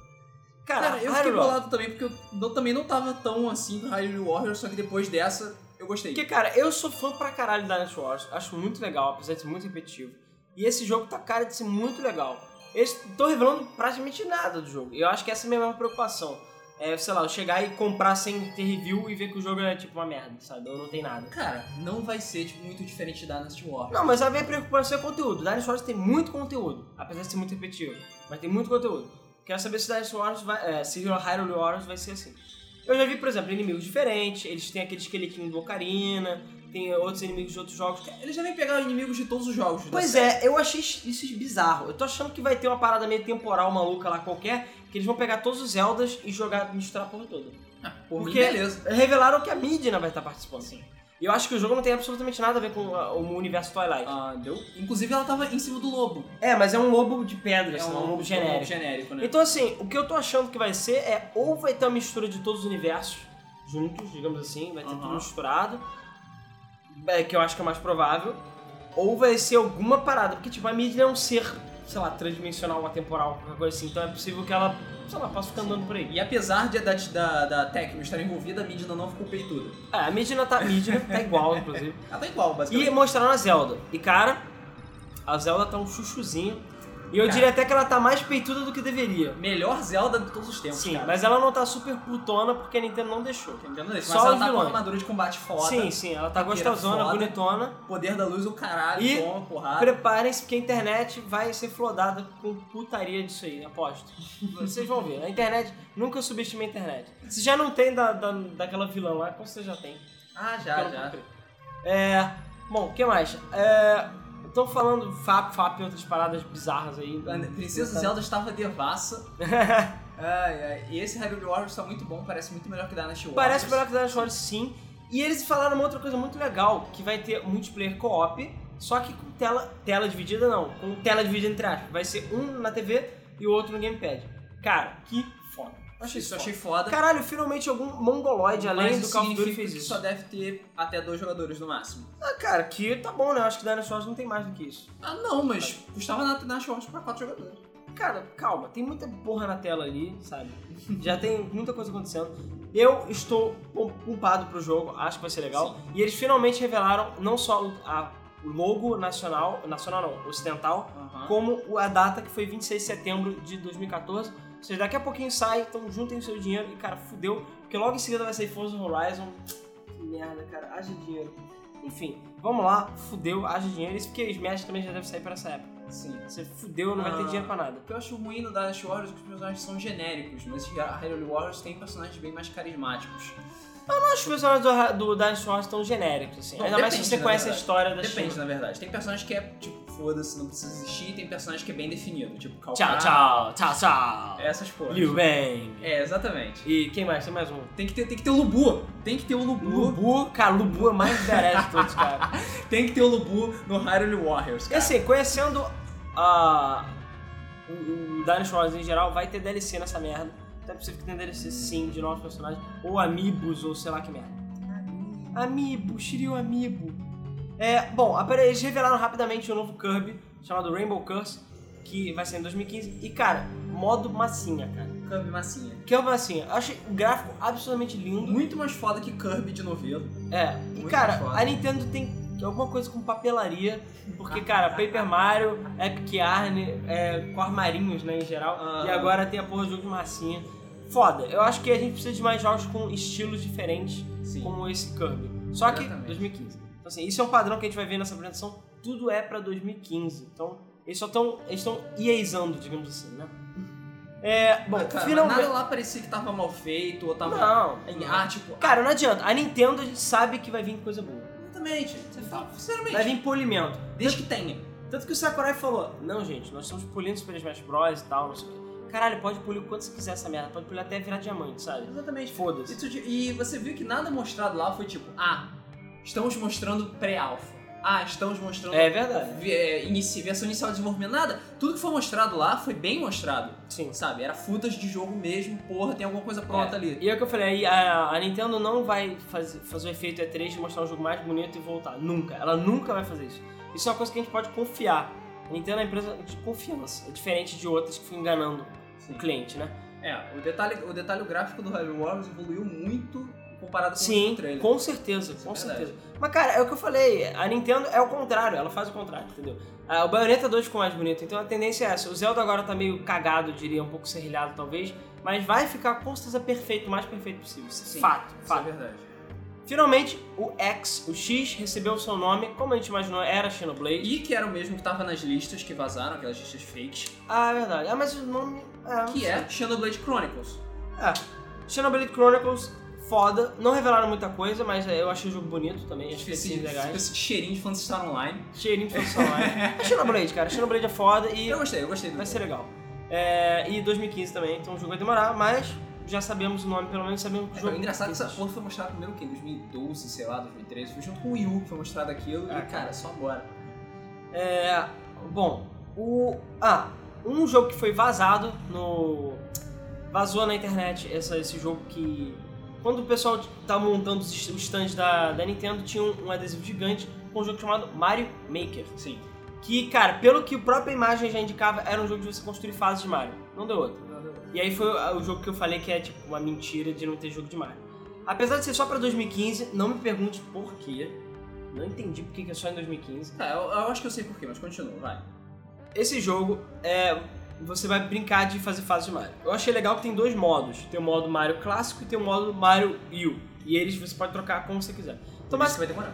Speaker 2: Cara,
Speaker 1: Cara, eu fiquei bolado também porque eu, eu também não tava tão assim do Hyrule Warriors, só que depois dessa eu gostei.
Speaker 2: Porque, cara, eu sou fã pra caralho da Dynasty Wars. Acho muito legal, apesar de ser muito repetitivo. E esse jogo tá cara de ser muito legal. Eles estão revelando praticamente nada do jogo. Eu acho que essa é a minha maior preocupação. É, sei lá, eu chegar e comprar sem ter review e ver que o jogo é tipo uma merda, sabe? Ou não tem nada.
Speaker 1: Cara, não vai ser tipo, muito diferente da Dynasty Warriors.
Speaker 2: Não, mas a minha preocupação é conteúdo. Dynasty Wars tem muito conteúdo, apesar de ser muito repetitivo. Mas tem muito conteúdo. Quero saber se Dynasty Wars vai. É, se Hyrule Warriors vai ser assim. Eu já vi, por exemplo, inimigos diferentes. Eles têm aquele esqueletinho do Ocarina. Tem outros inimigos de outros jogos.
Speaker 1: Eles devem pegar inimigos de todos os jogos.
Speaker 2: Pois
Speaker 1: série.
Speaker 2: é, eu achei isso bizarro. Eu tô achando que vai ter uma parada meio temporal maluca lá qualquer, que eles vão pegar todos os Zeldas e jogar, misturar a porra toda.
Speaker 1: Ah, por
Speaker 2: Porque
Speaker 1: beleza.
Speaker 2: revelaram que a Midna vai estar participando.
Speaker 1: Sim.
Speaker 2: E eu acho que o jogo não tem absolutamente nada a ver com a- o universo Twilight.
Speaker 1: Ah, deu. Inclusive ela tava em cima do lobo.
Speaker 2: É, mas é um lobo de pedra,
Speaker 1: É
Speaker 2: assim,
Speaker 1: um,
Speaker 2: um lobo
Speaker 1: lobo
Speaker 2: genérico.
Speaker 1: genérico, né?
Speaker 2: Então assim, o que eu tô achando que vai ser é ou vai ter uma mistura de todos os universos juntos, digamos assim, vai ter
Speaker 1: Aham.
Speaker 2: tudo misturado, é, que eu acho que é mais provável, ou vai ser alguma parada, porque tipo, a Midna é um ser, sei lá, transdimensional, atemporal, qualquer coisa assim, então é possível que ela, sei lá, possa ficar andando por aí.
Speaker 1: E apesar de, da, da, da Tecmo estar envolvida, a Midna não ficou peituda.
Speaker 2: É, a Midna tá, Midna tá igual, inclusive.
Speaker 1: Ela tá igual,
Speaker 2: E
Speaker 1: basicamente.
Speaker 2: mostraram a Zelda. E cara, a Zelda tá um chuchuzinho. E eu
Speaker 1: Cara.
Speaker 2: diria até que ela tá mais peituda do que deveria.
Speaker 1: Melhor Zelda de todos os tempos,
Speaker 2: Sim,
Speaker 1: cara.
Speaker 2: mas ela não tá super putona porque a Nintendo não deixou.
Speaker 1: Entendendo isso?
Speaker 2: Só
Speaker 1: Mas ela tá com
Speaker 2: vilões.
Speaker 1: uma armadura de combate foda.
Speaker 2: Sim, sim, ela tá gostosona,
Speaker 1: foda.
Speaker 2: bonitona.
Speaker 1: Poder da luz, o caralho,
Speaker 2: E
Speaker 1: toma, porrada.
Speaker 2: Preparem-se porque a internet vai ser flodada com putaria disso aí, aposto. Vocês vão ver. A internet, nunca subestime a internet. Se já não tem da, da, daquela vilã lá, com certeza já tem.
Speaker 1: Ah, já, já.
Speaker 2: É. Bom, o que mais? É. Estão falando FAP, FAP e outras paradas bizarras aí.
Speaker 1: Princesa Zelda estava devassa. ai, ai. E esse Hyrule Warriors tá muito bom, parece muito melhor que Dynasty Warriors.
Speaker 2: Parece melhor que Dynasty Warriors, sim. E eles falaram uma outra coisa muito legal, que vai ter multiplayer co-op, só que com tela, tela dividida não, com tela dividida entre aspas. Vai ser um na TV e o outro no gamepad. Cara, que.
Speaker 1: Achei isso,
Speaker 2: foda.
Speaker 1: achei foda.
Speaker 2: Caralho, finalmente algum mongoloide, além
Speaker 1: Mas
Speaker 2: do
Speaker 1: isso
Speaker 2: Call of Duty, fez isso.
Speaker 1: só deve ter até dois jogadores no máximo.
Speaker 2: Ah, cara, que tá bom, né? Eu acho que Warriors não tem mais do que isso.
Speaker 1: Ah, não, mas custava na Warriors pra quatro jogadores.
Speaker 2: Cara, calma, tem muita porra na tela ali, sabe? Já tem muita coisa acontecendo. Eu estou pom- pumpado pro jogo, acho que vai ser legal. E eles finalmente revelaram não só o a logo nacional, nacional não, ocidental,
Speaker 1: Aham.
Speaker 2: como o- a data que foi 26 de setembro de 2014. Ou seja, daqui a pouquinho sai, então juntem o seu dinheiro e, cara, fudeu, porque logo em seguida vai sair Forza Horizon. Que merda, cara, haja dinheiro. Enfim, vamos lá, fudeu, haja dinheiro. Isso porque Smash também já deve sair para essa época.
Speaker 1: Sim.
Speaker 2: Você fudeu, não vai ter
Speaker 1: Ah.
Speaker 2: dinheiro pra nada.
Speaker 1: O que eu acho ruim no Dynasty Warriors é que os personagens são genéricos, mas Hyrule Warriors tem personagens bem mais carismáticos.
Speaker 2: Eu não acho os personagens do, do Dynasty Warriors tão genéricos, assim.
Speaker 1: Bom,
Speaker 2: Ainda mais se
Speaker 1: depende,
Speaker 2: você conhece a
Speaker 1: verdade.
Speaker 2: história da
Speaker 1: Depende,
Speaker 2: China.
Speaker 1: na verdade. Tem personagem que é, tipo, foda-se, não precisa existir, e tem personagem que é bem definido, tipo,
Speaker 2: Tchau,
Speaker 1: Calcar.
Speaker 2: tchau, tchau, tchau.
Speaker 1: Essas porras.
Speaker 2: Liu Bang.
Speaker 1: É, exatamente.
Speaker 2: E quem mais? Tem mais um.
Speaker 1: Tem que ter, tem que ter o Lubu. Tem que ter o Lubu.
Speaker 2: Lubu, cara, Lubu é mais badass de todos, cara.
Speaker 1: Tem que ter o Lubu no Hyrule Warriors,
Speaker 2: E
Speaker 1: cara.
Speaker 2: assim, conhecendo a. O, o Dynasty Warriors em geral, vai ter DLC nessa merda. Então é possível que tenha DLC sim de novos personagens. Ou amigos, ou sei lá que merda. Amiibo, Shiryu Amiibo. É, bom, apare- eles revelaram rapidamente um novo Kirby chamado Rainbow Curse, que vai ser em 2015. E cara, modo massinha, cara.
Speaker 1: Kirby massinha.
Speaker 2: Que é uma assim, eu achei o gráfico absolutamente lindo.
Speaker 1: Muito mais foda que Kirby de novelo.
Speaker 2: É. E
Speaker 1: Muito
Speaker 2: cara,
Speaker 1: foda.
Speaker 2: a Nintendo tem alguma coisa com papelaria. Porque, cara, Paper Mario, Epic Yarn, é, com armarinhos, né, em geral.
Speaker 1: Ah.
Speaker 2: E agora tem a porra do jogo de massinha. Foda. Eu acho que a gente precisa de mais jogos com estilos diferentes,
Speaker 1: Sim.
Speaker 2: como esse Kirby. Só que
Speaker 1: Exatamente.
Speaker 2: 2015. Assim, isso é um padrão que a gente vai ver nessa apresentação. Tudo é pra 2015. Então, eles só estão. Eles estão EAzando, digamos assim, né? É. Bom,
Speaker 1: Ah, cara,
Speaker 2: finalmente.
Speaker 1: nada lá parecia que tava mal feito ou tava.
Speaker 2: Não.
Speaker 1: Ah, tipo.
Speaker 2: Cara, não adianta. A Nintendo a gente sabe que vai vir coisa boa.
Speaker 1: Exatamente. Você fala, sinceramente.
Speaker 2: Vai vir polimento.
Speaker 1: Desde que tenha.
Speaker 2: Tanto que o Sakurai falou: Não, gente, nós estamos polindo Super Smash Bros e tal, não sei o quê. Caralho, pode polir o quanto você quiser essa merda. Pode polir até virar diamante, sabe?
Speaker 1: Exatamente.
Speaker 2: Foda-se.
Speaker 1: E, e você viu que nada mostrado lá foi tipo, ah, estamos mostrando pré-alpha. Ah, estamos mostrando
Speaker 2: É verdade.
Speaker 1: é, inici- versão inicial de desenvolvimento. Nada. Tudo que foi mostrado lá foi bem mostrado.
Speaker 2: Sim.
Speaker 1: Sabe? Era footage de jogo mesmo, porra, tem alguma coisa pronta
Speaker 2: É.
Speaker 1: ali.
Speaker 2: E é o que eu falei, a, a Nintendo não vai fazer, fazer o efeito E3 de mostrar um jogo mais bonito e voltar. Nunca. Ela nunca vai fazer isso. Isso é uma coisa que a gente pode confiar. A Nintendo é uma empresa de confiança. É diferente de outras que ficam enganando
Speaker 1: Sim.
Speaker 2: o cliente, né?
Speaker 1: É, o detalhe, o detalhe gráfico do Hyrule Warriors evoluiu muito comparado com o
Speaker 2: Sim,
Speaker 1: último trailer.
Speaker 2: com certeza,
Speaker 1: Isso é
Speaker 2: com
Speaker 1: verdade.
Speaker 2: certeza. Mas, cara, é o que eu falei, a Nintendo é o contrário, ela faz o contrário, entendeu? Ah, o Bayonetta 2 ficou mais bonito, então a tendência é essa. O Zelda agora tá meio cagado, diria, um pouco serrilhado talvez, mas vai ficar com certeza perfeito, o mais perfeito possível.
Speaker 1: Sim,
Speaker 2: fato,
Speaker 1: Isso é
Speaker 2: fato.
Speaker 1: verdade.
Speaker 2: Finalmente, o X, o X, recebeu o seu nome, como a gente imaginou, era Xenoblade.
Speaker 1: E que era o mesmo que tava nas listas que vazaram, aquelas listas fakes,
Speaker 2: Ah, é verdade. Ah, mas o nome... É,
Speaker 1: que é Xenoblade Chronicles.
Speaker 2: É. Xenoblade Chronicles, foda. Não revelaram muita coisa, mas é, eu achei o jogo bonito também, as
Speaker 1: Esse,
Speaker 2: legais.
Speaker 1: esse cheirinho de Phantasy Star Online.
Speaker 2: Cheirinho de função lá. É Xenoblade, cara. Xenoblade é foda e
Speaker 1: Eu gostei, eu gostei do
Speaker 2: vai ser legal. É, e 2015 também, então o jogo vai demorar, mas já sabemos o nome, pelo menos sabemos que o
Speaker 1: É,
Speaker 2: jogo.
Speaker 1: o engraçado é que essa porra foi mostrada primeiro o quê? Em 2012, sei lá, 2013. Foi junto com o Wii U que foi mostrado aquilo
Speaker 2: É,
Speaker 1: e, cara, só agora.
Speaker 2: É. Bom, o. Ah, um jogo que foi vazado no. Vazou na internet essa, esse jogo que. Quando o pessoal tá montando os stands da, da Nintendo, tinha um, um adesivo gigante com um jogo chamado Mario Maker.
Speaker 1: Sim.
Speaker 2: Que, cara, pelo que a própria imagem já indicava, era um jogo de você construir fases de Mario. Não deu outro. E aí foi o jogo que eu falei que é tipo uma mentira de não ter jogo de Mario. Apesar de ser só pra 2015, não me pergunte por quê. Não entendi por que é só em 2015.
Speaker 1: Tá, eu, eu acho que eu sei porquê, mas continua, vai.
Speaker 2: Esse jogo é. Você vai brincar de fazer fases de Mario. Eu achei legal que tem dois modos. Tem o modo Mario clássico e tem o modo Mario U. E eles você pode trocar como você quiser. Então,
Speaker 1: Mas vai demorar.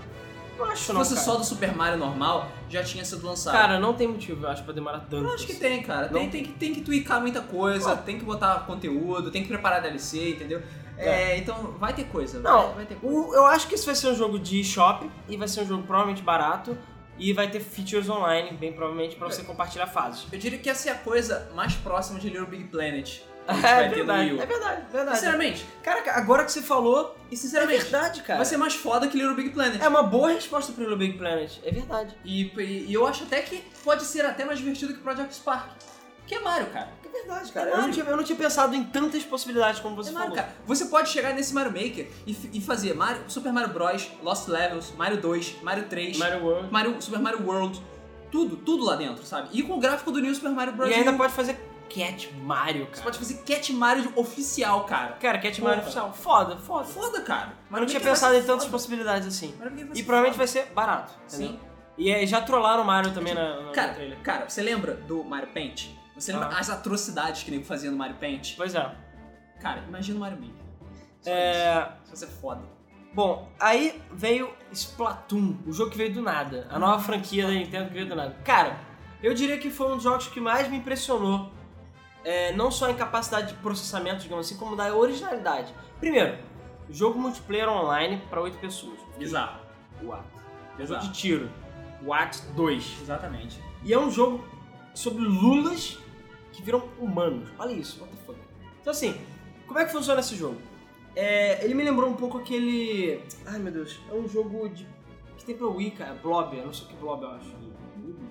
Speaker 2: não acho
Speaker 1: Se
Speaker 2: não,
Speaker 1: fosse
Speaker 2: cara.
Speaker 1: só do Super Mario normal, já tinha sido lançado.
Speaker 2: Cara, não tem motivo, eu acho, pra demorar tanto.
Speaker 1: eu acho que
Speaker 2: assim.
Speaker 1: tem, cara. Tem, tem, que, tem que tweakar muita coisa,
Speaker 2: Ah.
Speaker 1: tem que botar conteúdo, tem que preparar DLC, entendeu? É, então vai ter coisa.
Speaker 2: Não,
Speaker 1: vai, vai ter coisa.
Speaker 2: O- eu acho que esse vai ser um jogo de shop e vai ser um jogo provavelmente barato e vai ter features online, bem provavelmente, pra você compartilhar fases.
Speaker 1: Eu diria que essa é a coisa mais próxima de Little Big Planet.
Speaker 2: É verdade, é verdade, é verdade.
Speaker 1: Sinceramente,
Speaker 2: Cara, agora que você falou,
Speaker 1: e
Speaker 2: é
Speaker 1: sinceramente,
Speaker 2: verdade, cara.
Speaker 1: vai ser mais foda que Little Big Planet.
Speaker 2: É uma boa resposta pro Little Big Planet, é verdade.
Speaker 1: E, e- e eu acho até que pode ser até mais divertido que Project Spark. Que é Mario, cara.
Speaker 2: É verdade,
Speaker 1: cara.
Speaker 2: Eu não, tinha, eu não tinha pensado em tantas possibilidades como você
Speaker 1: É Mario,
Speaker 2: falou.
Speaker 1: cara. Você pode chegar nesse Mario Maker e, e fazer Mario, Super Mario Bros, Lost Levels, Mario 2, Mario 3,
Speaker 2: Mario World.
Speaker 1: Mario- Super Mario World. Tudo, tudo lá dentro, sabe? E com o gráfico do New Super Mario Bros.
Speaker 2: E ainda pode fazer Cat Mario,
Speaker 1: Você
Speaker 2: cara.
Speaker 1: pode fazer Cat Mario oficial, cara.
Speaker 2: Cara, Cat. Mario oficial. Foda, foda.
Speaker 1: Foda, cara.
Speaker 2: Mas não tinha pensado em tantas
Speaker 1: foda.
Speaker 2: possibilidades assim. E provavelmente
Speaker 1: foda.
Speaker 2: vai ser barato. entendeu?
Speaker 1: Sim.
Speaker 2: E aí, já trollaram o Mario também na, na,
Speaker 1: Cara,
Speaker 2: trailer.
Speaker 1: cara, você lembra do Mario Paint? Você lembra
Speaker 2: Ah.
Speaker 1: as atrocidades que nego fazia no Mario Paint?
Speaker 2: Pois é.
Speaker 1: Cara, imagina o Mario Maker. Só
Speaker 2: É,
Speaker 1: isso. Isso vai ser foda.
Speaker 2: Bom, aí veio Splatoon, o jogo que veio do nada. A nova franquia da Nintendo que veio do nada. Cara, eu diria que foi um dos jogos que mais me impressionou. é, não só em capacidade de processamento, digamos assim, como da originalidade. Primeiro, jogo multiplayer online para 8 pessoas.
Speaker 1: Bizarro.
Speaker 2: What? É
Speaker 1: Bizarro.
Speaker 2: jogo de tiro. What 2.
Speaker 1: Exatamente.
Speaker 2: E é um jogo sobre lulas que viram humanos. Olha isso, what the fuck. Então assim, como é que funciona esse jogo? É, ele me lembrou um pouco aquele... Ai meu Deus, é um jogo de... que tem pra Wii, cara, Blob, eu não sei o que Blob eu acho.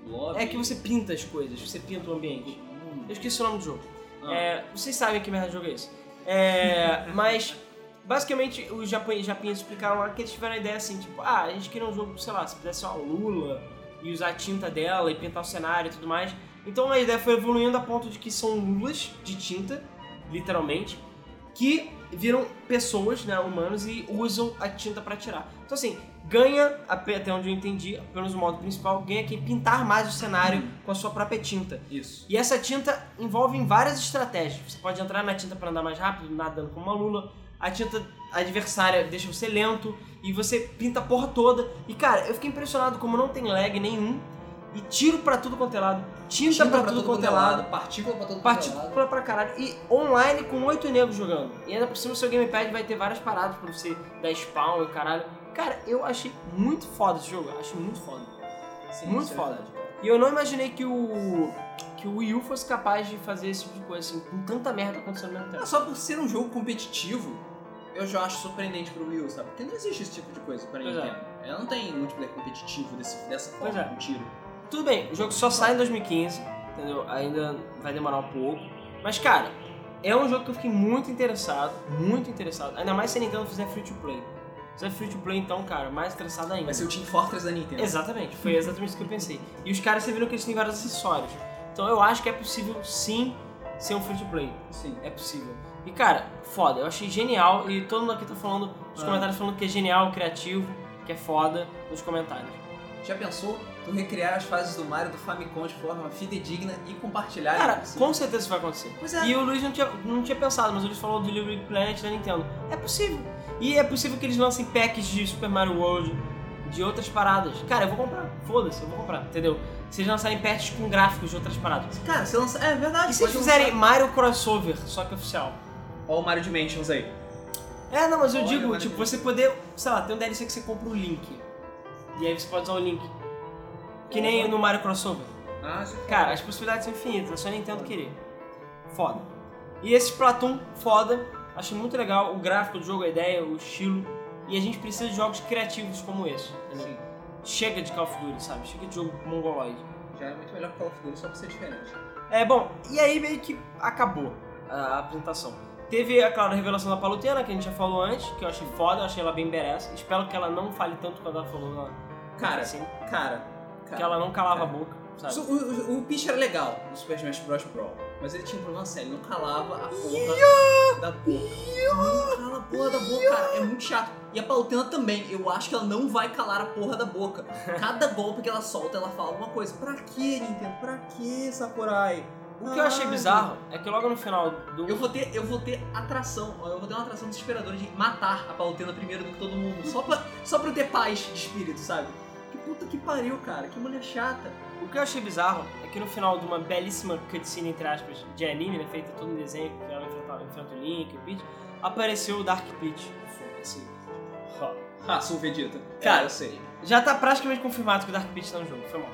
Speaker 1: Blob.
Speaker 2: É que você pinta as coisas, você pinta o ambiente. Eu esqueci o nome do jogo.
Speaker 1: Ah.
Speaker 2: É, vocês sabem que merda de jogo é esse. É, mas, basicamente, os japoneses, japoneses explicaram lá que eles tiveram a ideia assim, tipo, ah, a gente queria um jogo, sei lá, se pudesse uma lula e usar a tinta dela e pintar o cenário e tudo mais. Então a ideia foi evoluindo a ponto de que são lulas de tinta literalmente, que viram pessoas, né, humanos, e usam a tinta pra tirar. Então assim, ganha, até onde eu entendi, pelo modo principal, ganha quem pintar mais o cenário com a sua própria tinta.
Speaker 1: Isso.
Speaker 2: E essa tinta envolve várias estratégias. Você pode entrar na tinta para andar mais rápido, nadando como uma lula. A tinta adversária deixa você lento e você pinta a porra toda. E cara, eu fiquei impressionado como não tem lag nenhum. E tiro pra tudo quanto é lado, tinta, pra, tudo quanto é lado,
Speaker 1: partícula pra todo quanto é lado.
Speaker 2: partícula pra caralho. E online com oito negros jogando. E ainda por cima o seu gamepad vai ter várias paradas pra você dar spawn e caralho. Cara, eu achei muito foda esse jogo. Achei muito foda.
Speaker 1: Sim,
Speaker 2: muito
Speaker 1: é
Speaker 2: foda.
Speaker 1: verdade.
Speaker 2: E eu não imaginei que o. que o Wii U fosse capaz de fazer esse tipo de coisa, assim, com tanta merda acontecendo ao mesmo tempo.
Speaker 1: Só por ser um jogo competitivo, eu já acho surpreendente pro Wii U, sabe? Porque não existe esse tipo de coisa pra
Speaker 2: Pois é.
Speaker 1: Nintendo. Ela não tem multiplayer competitivo desse, dessa forma,
Speaker 2: Pois é.
Speaker 1: com tiro.
Speaker 2: Tudo bem, o jogo só sai em 2015, entendeu? Ainda vai demorar um pouco. Mas, cara, é um jogo que eu fiquei muito interessado, muito interessado. Ainda mais se a Nintendo fizer free to play. Se fizer free to play, então, cara, mais interessado ainda.
Speaker 1: Vai ser o Team Fortress da Nintendo.
Speaker 2: Exatamente, foi exatamente isso que eu pensei. E os caras, você viram que eles têm vários acessórios. Então eu acho que é possível, sim, ser um free to play.
Speaker 1: Sim.
Speaker 2: É possível. E cara, foda, eu achei genial. E todo mundo aqui tá falando, nos
Speaker 1: Ah.
Speaker 2: comentários falando que é genial, criativo, que é foda, nos comentários.
Speaker 1: Já pensou tu recriar as fases do Mario do Famicom de forma fidedigna e compartilhar?
Speaker 2: Cara,
Speaker 1: isso?
Speaker 2: com certeza isso vai acontecer.
Speaker 1: Pois é.
Speaker 2: E o Luiz não tinha, não tinha pensado, mas o Luiz falou do Little Big Planet da Nintendo. É possível. E é possível que eles lancem packs de Super Mario World, de outras paradas. Cara, eu vou comprar. Foda-se, eu vou comprar, entendeu? Se eles lançarem packs com gráficos de outras paradas.
Speaker 1: Cara, você lança... É verdade.
Speaker 2: E se eles fizerem
Speaker 1: lançar.
Speaker 2: Mario Crossover, só que oficial?
Speaker 1: Ó o Mario Dimensions aí.
Speaker 2: É, não, mas eu
Speaker 1: Olha,
Speaker 2: digo, tipo,
Speaker 1: Dimensions.
Speaker 2: você poder, sei lá, tem um DLC que você compra o Link. E aí você pode usar o Link. Que nem no Mario Crossover.
Speaker 1: Ah, você
Speaker 2: Cara, as possibilidades são infinitas, é só Nintendo querer. Foda. E esse Splatoon, foda. Achei muito legal o gráfico do jogo, a ideia, o estilo. E a gente precisa de jogos criativos como esse.
Speaker 1: Sim.
Speaker 2: Chega de Call of Duty, sabe? Chega de jogo mongoloide.
Speaker 1: Já é muito melhor que Call of Duty, só pra ser diferente.
Speaker 2: É, bom, e aí meio que acabou a, apresentação. Teve, é claro, a revelação da Palutena, que a gente já falou antes, que eu achei foda, eu achei ela bem merece. Espero que ela não fale tanto quando ela falou na.
Speaker 1: Cara,
Speaker 2: assim,
Speaker 1: cara, cara.
Speaker 2: que ela não calava a boca, sabe?
Speaker 1: O, o, o Peach era legal no Super Smash Bros. Brawl, mas ele tinha um problema sério, ele não calava a porra da boca. Não cala a porra da boca, cara, é muito chato. E a Palutena também, eu acho que ela não vai calar a porra da boca. Cada golpe que ela solta, ela fala alguma coisa. Pra que, Nintendo? Pra que, Sakurai?
Speaker 2: O que eu achei bizarro é que logo no final do.
Speaker 1: Eu vou ter, eu vou ter atração, eu vou ter uma atração desesperadora de matar a Palutena primeiro do que todo mundo. Só pra, só pra eu ter paz de espírito, sabe? Que puta que pariu, cara. Que mulher chata.
Speaker 2: O que eu achei bizarro é que no final de uma belíssima cutscene, entre aspas, de anime, né, feita todo em desenho, que ela enfrenta, enfrenta o Link e o Peach, apareceu o Dark Peach. Assim.
Speaker 1: Ah, sou o Vegeta.
Speaker 2: Cara,
Speaker 1: É, eu sei.
Speaker 2: Já tá praticamente confirmado que o Dark Peach tá no jogo, foi mal.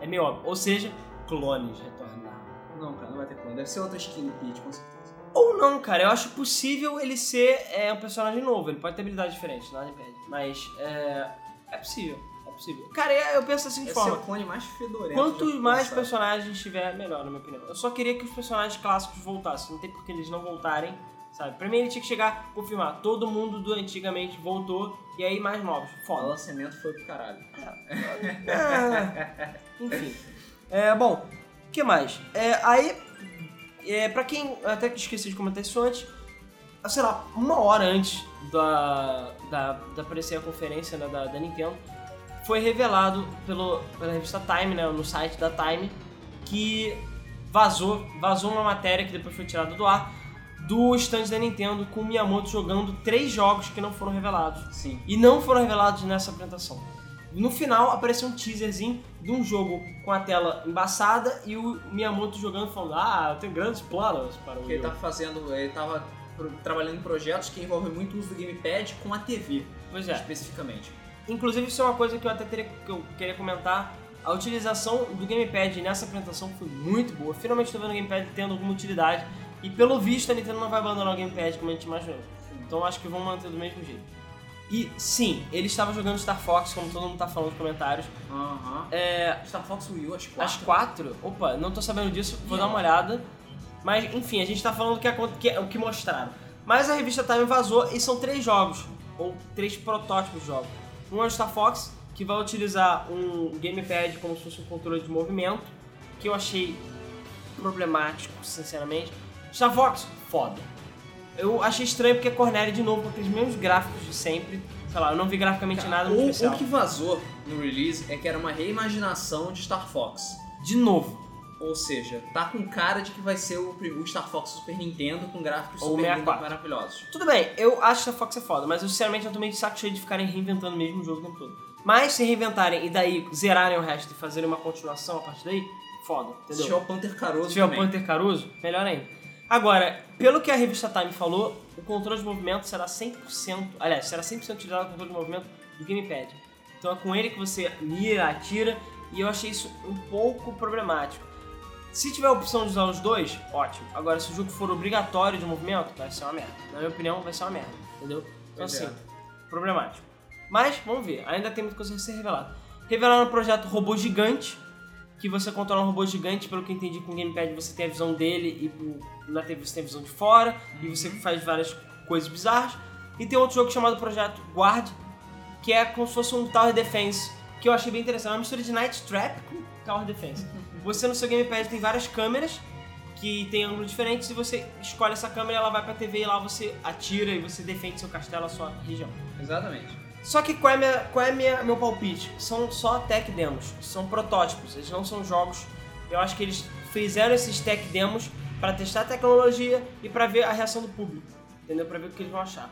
Speaker 2: É meio óbvio. Ou seja, clones retornaram.
Speaker 1: Não, cara, não vai ter como. Deve ser outra skin do Peach, com certeza.
Speaker 2: Ou não, cara, eu acho possível ele ser é, um personagem novo, ele pode ter habilidade diferente, nada impede. Mas é, é possível, é possível. Cara, eu penso assim de
Speaker 1: Esse é
Speaker 2: forma.
Speaker 1: o clone mais fedorento.
Speaker 2: Mais personagens tiver, melhor, na minha opinião. Eu só queria que os personagens clássicos voltassem. Não tem por que eles não voltarem, sabe? Pra mim ele tinha que chegar, confirmar. Todo mundo do antigamente voltou e aí mais novos.
Speaker 1: O
Speaker 2: Foda.
Speaker 1: lançamento foi pro caralho.
Speaker 2: É, enfim. É, bom, o que mais? É, aí, é, pra quem até que esqueci de comentar isso antes, sei lá, uma hora antes da, da, da aparecer a conferência né, da, da Nintendo, foi revelado pelo, pela revista Time, né, no site da Time, que vazou, vazou uma matéria que depois foi tirada do ar do stand da Nintendo com o Miyamoto jogando três jogos que não foram revelados
Speaker 1: Sim.
Speaker 2: e não foram revelados nessa apresentação. No final apareceu um teaserzinho de um jogo com a tela embaçada e o Miyamoto jogando falando: Ah, eu tenho grandes planos para o
Speaker 1: ele
Speaker 2: Wii U."
Speaker 1: tá fazendo. Ele tava trabalhando em projetos que envolvem muito o uso do gamepad com a TV,
Speaker 2: Pois é.
Speaker 1: especificamente.
Speaker 2: Inclusive, isso é uma coisa que eu até teria, que eu queria comentar. A utilização do gamepad nessa apresentação foi muito boa. Finalmente estou vendo o gamepad tendo alguma utilidade. E pelo visto, a Nintendo não vai abandonar o gamepad como a gente imaginou. Então acho que vão manter do mesmo jeito. E sim, ele estava jogando Star Fox, como todo mundo tá falando nos comentários. É,
Speaker 1: Star Fox Wii U, as quatro.
Speaker 2: Às quatro? Opa, não tô sabendo disso, vou
Speaker 1: Não.
Speaker 2: dar uma olhada. Mas, enfim, a gente tá falando o que, acon- que, o que mostraram. Mas a revista Time vazou e são três jogos, ou três protótipos de jogos. Um é o Star Fox, que vai utilizar um gamepad como se fosse um controle de movimento, que eu achei problemático, sinceramente. Star Fox, foda. Eu achei estranho porque a Cornélia, de novo, com aqueles mesmos gráficos de sempre. Sei lá, eu não vi graficamente nada muito
Speaker 1: o,
Speaker 2: especial.
Speaker 1: o que vazou no release é que era uma reimaginação de Star Fox.
Speaker 2: De novo.
Speaker 1: Ou seja, tá com cara de que vai ser o, o Star Fox Super Nintendo com gráficos
Speaker 2: Ou
Speaker 1: super
Speaker 2: 64.
Speaker 1: lindos maravilhosos.
Speaker 2: Tudo bem, eu acho que Star Fox é foda, mas eu sinceramente eu tô meio de saco cheio de ficarem reinventando o mesmo jogo o tempo todo. Mas se reinventarem e daí zerarem o resto e fazerem uma continuação a partir daí, foda,
Speaker 1: Se
Speaker 2: entendeu?
Speaker 1: tiver o Panther Caruso
Speaker 2: Se tiver o
Speaker 1: também.
Speaker 2: Panther Caruso, melhor ainda. Agora, pelo que a revista Time falou, o controle de movimento será 100%, aliás, será 100% utilizado o controle de movimento do gamepad. Então é com ele que você mira, atira, e eu achei isso um pouco problemático. Se tiver a opção de usar os dois, ótimo. Agora, se o jogo for obrigatório de movimento, vai ser uma merda. Na minha opinião, vai ser uma merda, entendeu? Então
Speaker 1: é.
Speaker 2: assim, problemático. Mas, vamos ver, ainda tem muita coisa a ser revelada. Revelaram o projeto Robô Gigante, que você controla um robô gigante, pelo que eu entendi com o gamepad você tem a visão dele e na TV você tem a visão de fora, e você faz várias coisas bizarras. E tem outro jogo chamado Projeto Guard, que é como se fosse um Tower Defense, que eu achei bem interessante. É uma mistura de Night Trap com Tower Defense. Você no seu gamepad tem várias câmeras que tem ângulos diferentes e você escolhe essa câmera, ela vai pra TV e lá você atira e você defende seu castelo, a sua região.
Speaker 1: Exatamente.
Speaker 2: Só que qual é, minha, qual é minha, meu palpite? São só tech demos, são protótipos, eles não são jogos. Eu acho que eles fizeram esses tech demos para testar a tecnologia e para ver a reação do público, entendeu? Para ver o que eles vão achar.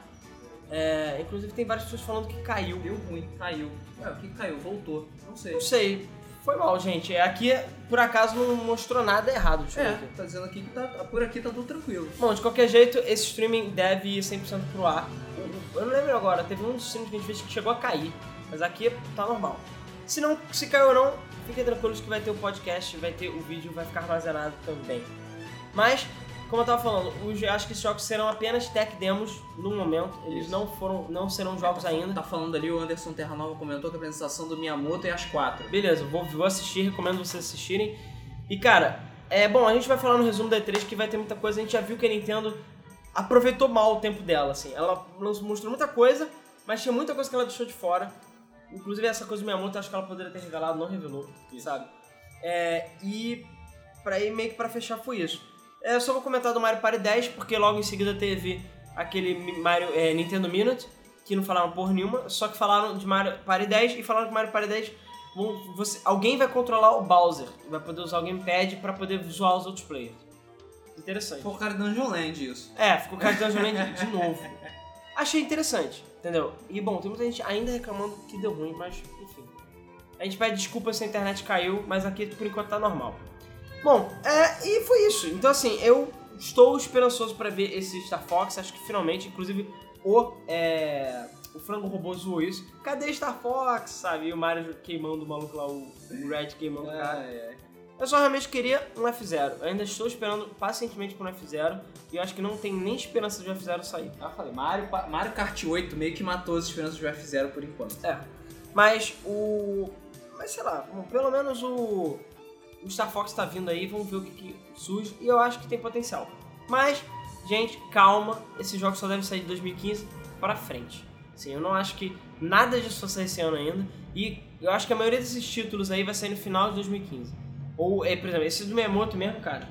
Speaker 2: É, inclusive tem várias pessoas falando que caiu.
Speaker 1: Deu ruim, caiu. Ué, o que caiu? Voltou. Não sei.
Speaker 2: Não sei, foi mal, gente. Aqui, por acaso, não mostrou nada errado. Deixa
Speaker 1: É,
Speaker 2: aqui.
Speaker 1: tá dizendo aqui que tá, por aqui tá tudo tranquilo.
Speaker 2: Bom, de qualquer jeito, esse streaming deve ir 100% pro ar. Eu não lembro agora, teve um dos streams que a gente fez que chegou a cair, mas aqui tá normal. Se não, se caiu ou não, fiquem tranquilos que vai ter o podcast, vai ter o vídeo, vai ficar armazenado também. Mas, como eu tava falando, os, acho que esses jogos serão apenas tech demos no momento, eles
Speaker 1: Isso.
Speaker 2: não foram, não serão jogos ainda.
Speaker 1: Tá falando ali, o Anderson Terra Nova comentou que a apresentação do Miyamoto é às quatro.
Speaker 2: Beleza, vou, vou assistir, recomendo vocês assistirem. E cara, é bom, a gente vai falar no resumo da E3 que vai ter muita coisa, a gente já viu que a Nintendo aproveitou mal o tempo dela, assim. Ela mostrou muita coisa, mas tinha muita coisa que ela deixou de fora. Inclusive essa coisa do Miyamoto, acho que ela poderia ter revelado, não revelou, sabe? É, e pra ir meio que pra fechar foi isso. É, eu só vou comentar do Mario Party 10, porque logo em seguida teve aquele Mario, é, Nintendo Minute, que não falaram porra nenhuma, só que falaram de Mario Party 10 e falaram que Mario Party 10 vão- você- alguém vai controlar o Bowser, vai poder usar o gamepad pra poder zoar os outros players. Interessante.
Speaker 1: O cara de Dungeon Land isso.
Speaker 2: É, ficou cara de Dungeon Land de novo. Achei interessante, entendeu? E bom, tem muita gente ainda reclamando que deu ruim, mas enfim. A gente pede desculpa se a internet caiu, mas aqui por enquanto tá normal. Bom, é, e foi isso. Então assim, eu estou esperançoso pra ver esse Star Fox, acho que finalmente, inclusive o, é, o frango robô zoou isso. Cadê Star Fox, sabe? E o Mario queimando o maluco lá, o, Red queimando o cara.
Speaker 1: É, é.
Speaker 2: Eu só realmente queria um F0. Eu ainda estou esperando pacientemente por um F0 e eu acho que não tem nem esperança de um F0 sair.
Speaker 1: Ah, falei, Mario, Mario Kart 8 meio que matou as esperanças do F0 por enquanto.
Speaker 2: É. Mas o. Mas sei lá, pelo menos o. O Star Fox tá vindo aí, vamos ver o que, que surge. E eu acho que tem potencial. Mas, gente, calma. Esses jogos só devem sair de 2015 pra frente. Sim, eu não acho que nada disso vai sair esse ano ainda. E eu acho que a maioria desses títulos aí vai sair no final de 2015. Ou, é, por exemplo, esse do Miyamoto mesmo, cara.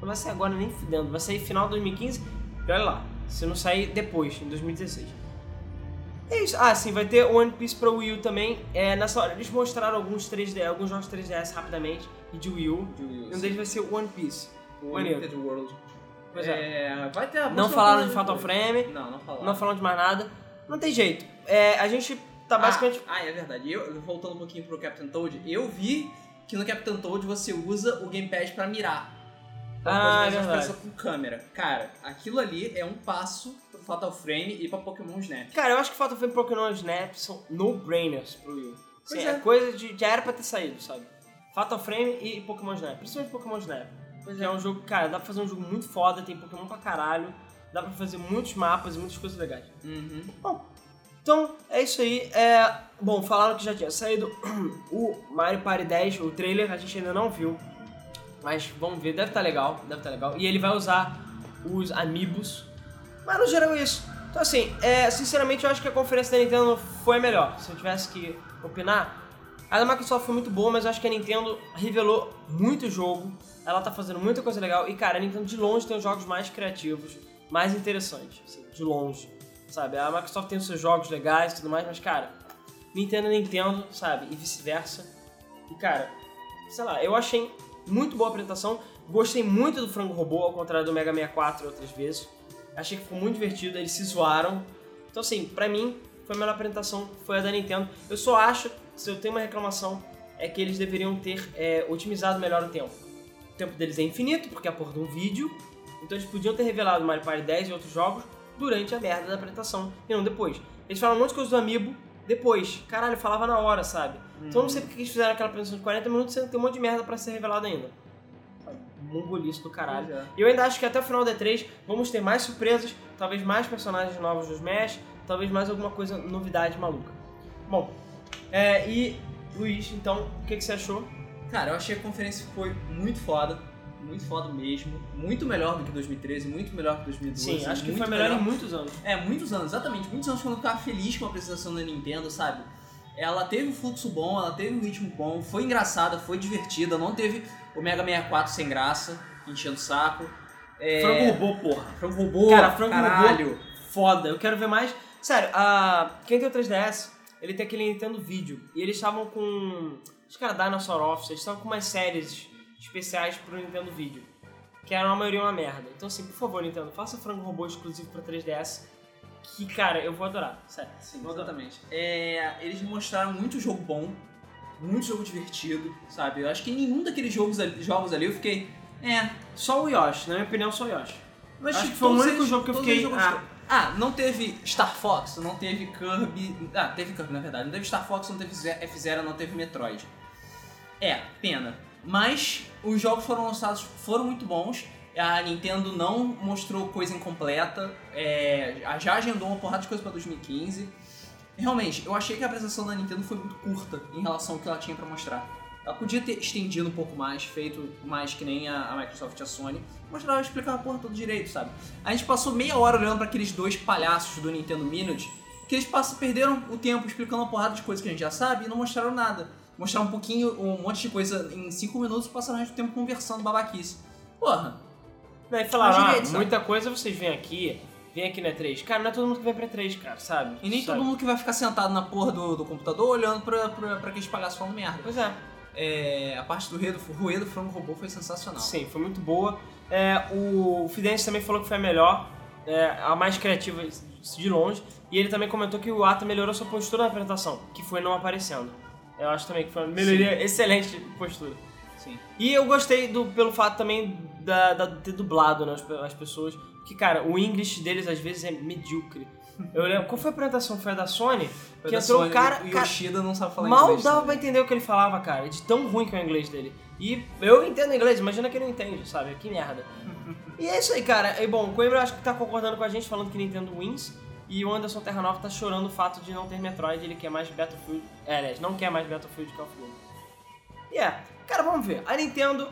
Speaker 2: Não vai sair agora nem fudendo. Vai sair final de 2015 e olha lá. Se não sair depois, em 2016. É isso. Ah, sim, vai ter One Piece pra Wii U também. É, nessa hora, eles mostraram alguns 3D, alguns jogos 3DS rapidamente e de Wii U.
Speaker 1: De Wii U,
Speaker 2: um deles vai ser One Piece.
Speaker 1: O
Speaker 2: maneiro.
Speaker 1: World.
Speaker 2: Pois é.
Speaker 1: É, vai ter a
Speaker 2: Não falaram de Fatal Frame,
Speaker 1: Não, não falaram.
Speaker 2: não falaram de mais nada. Não tem jeito. É, a gente tá basicamente.
Speaker 1: Ah, ah, é verdade. Eu, voltando um pouquinho pro Captain Toad, eu vi que no Captain Toad você usa o gamepad pra mirar.
Speaker 2: Ah, é verdade.
Speaker 1: com câmera. Cara, aquilo ali é um passo pro Fatal Frame e pra Pokémon Snap.
Speaker 2: Cara, eu acho que Fatal Frame e Pokémon Snap são no-brainers pro Wii. Sim, é.
Speaker 1: é.
Speaker 2: coisa de. Já era pra ter saído, sabe? Fatal Frame e Pokémon Snap. Principalmente Pokémon Snap.
Speaker 1: Pois
Speaker 2: É um jogo, cara, dá pra fazer um jogo muito foda, tem Pokémon pra caralho, dá pra fazer muitos mapas e muitas coisas legais.
Speaker 1: Uhum.
Speaker 2: Bom, então é isso aí. É, bom, falaram que já tinha saído o Mario Party 10, o trailer, a gente ainda não viu. Mas vamos ver, deve estar legal, deve estar legal. E ele vai usar os Amiibos. Mas no geral é isso. Então assim, é, sinceramente eu acho que a conferência da Nintendo foi a melhor. Se eu tivesse que opinar, A da Microsoft foi muito boa, mas eu acho que a Nintendo revelou muito jogo. Ela tá fazendo muita coisa legal. E, cara, a Nintendo de longe tem os jogos mais criativos, mais interessantes. Assim, de longe. Sabe? A Microsoft tem os seus jogos legais e tudo mais, mas, cara, Nintendo é Nintendo, sabe? E vice-versa. E, cara, sei lá, eu achei muito boa a apresentação. Gostei muito do Frango Robô, ao contrário do Mega 64 outras vezes. Achei que ficou muito divertido, eles se zoaram. Então, assim, pra mim, foi a melhor apresentação, foi a da Nintendo. Eu só acho, se eu tenho uma reclamação, é que eles deveriam ter é, otimizado melhor o tempo. O tempo deles é infinito, porque é a porra de um vídeo. Então eles podiam ter revelado Mario Party 10 e outros jogos durante a merda da apresentação, e não depois. Eles falam um monte de coisa do Amiibo depois. Caralho, falava na hora, sabe? Então eu não sei porque eles fizeram aquela apresentação de 40 minutos sendo que tem um monte de merda pra ser revelado ainda. Mongolice do caralho.
Speaker 1: É.
Speaker 2: E eu ainda acho que até o final da E3 vamos ter mais surpresas, talvez mais personagens novos do Smash, talvez mais alguma coisa, novidade maluca. Bom, é, e Luiz, então, o que, que você achou?
Speaker 1: Cara, eu achei a conferência foi muito foda. Muito foda mesmo. Muito melhor do que 2013, muito melhor que 2012.
Speaker 2: Sim, acho que foi melhor, em muitos anos.
Speaker 1: É, muitos anos, exatamente. Muitos anos quando eu ficava feliz com a apresentação da Nintendo, sabe? Ela teve um fluxo bom, ela teve um ritmo bom, foi engraçada, foi divertida, não teve o Mega 64 sem graça, enchendo o saco. É...
Speaker 2: Frango robô, porra.
Speaker 1: Frango robô,
Speaker 2: Cara, frango
Speaker 1: caralho.
Speaker 2: robô, foda. Eu quero ver mais. Sério, a... quem tem o 3DS, ele tem aquele Nintendo Video. E eles estavam com. Acho que era Dinosaur Office, eles estavam com umas séries especiais pro Nintendo Video. Que eram a maioria uma merda. Então, assim, por favor, Nintendo, faça frango robô exclusivo pra 3DS. Que, cara, eu vou adorar. Sério.
Speaker 1: Sim, exatamente. É, eles mostraram muito jogo bom, muito jogo divertido, sabe? Eu acho que em nenhum daqueles jogos ali, jogos ali eu fiquei. É,
Speaker 2: Só o Yoshi, na minha opinião, só o Yoshi. Mas
Speaker 1: acho
Speaker 2: tipo,
Speaker 1: que
Speaker 2: foi o único
Speaker 1: eles-
Speaker 2: jogo que eu fiquei. Ah.
Speaker 1: Ah, não teve Star Fox, não teve Kirby. Ah, teve Kirby na verdade. Não teve Star Fox, não teve Ze- F-Zero, não teve Metroid. É, pena. Mas os jogos foram lançados, foram muito bons. A Nintendo não mostrou coisa incompleta. É, já agendou uma porrada de coisa pra 2015. Realmente, eu achei que a apresentação da Nintendo foi muito curta em relação ao que ela tinha pra mostrar. Ela podia ter estendido um pouco mais, feito mais que nem a, a Microsoft e a Sony, mostrar, explicar a porra toda direito, sabe? A gente passou meia hora olhando pra aqueles dois palhaços do Nintendo Minute, que eles passam, perderam o tempo explicando uma porrada de coisas que a gente já sabe e não mostraram nada. Mostraram um pouquinho, um monte de coisa em cinco minutos e passaram o resto do tempo conversando babaquice. Porra,
Speaker 2: Daí falaram, ah,
Speaker 1: direito,
Speaker 2: muita coisa vocês vêm aqui, vem aqui na E3. Cara, não é todo mundo que vem pra E3, cara, sabe?
Speaker 1: e nem
Speaker 2: Sabe?
Speaker 1: todo mundo que vai ficar sentado na porra do, do computador olhando pra, pra, pra aqueles palhaços falando merda.
Speaker 2: Pois é.
Speaker 1: É, a parte do Ruedo, Ruedo Frango Robô foi sensacional.
Speaker 2: Sim, foi muito boa. É, o Fidense também falou que foi a melhor, é, a mais criativa de longe. E ele também comentou que o Ata melhorou sua postura na apresentação, que foi não aparecendo. Eu acho também que foi uma melhoria excelente de postura.
Speaker 1: Sim.
Speaker 2: E eu gostei do, pelo fato também da, da- de ter dublado né, as, as pessoas. Que, cara, o English deles às vezes é medíocre. Eu lembro, qual foi a apresentação? Foi a da Sony?
Speaker 1: Foi
Speaker 2: que
Speaker 1: da
Speaker 2: entrou
Speaker 1: Sony,
Speaker 2: um cara.
Speaker 1: o Yoshida não sabe falar
Speaker 2: mal
Speaker 1: inglês.
Speaker 2: dava pra entender o que ele falava, cara. De tão ruim que é o inglês dele. E eu entendo inglês, imagina que ele não entende, sabe? Que merda. e é isso aí, cara. E bom, o Coimbra acho que tá concordando com a gente, falando que Nintendo wins. E o Anderson Terra Nova tá chorando o fato de não ter Metroid, ele quer mais Battlefield. É, aliás, não quer mais Battlefield que é o filme. E é, cara, vamos ver. A Nintendo,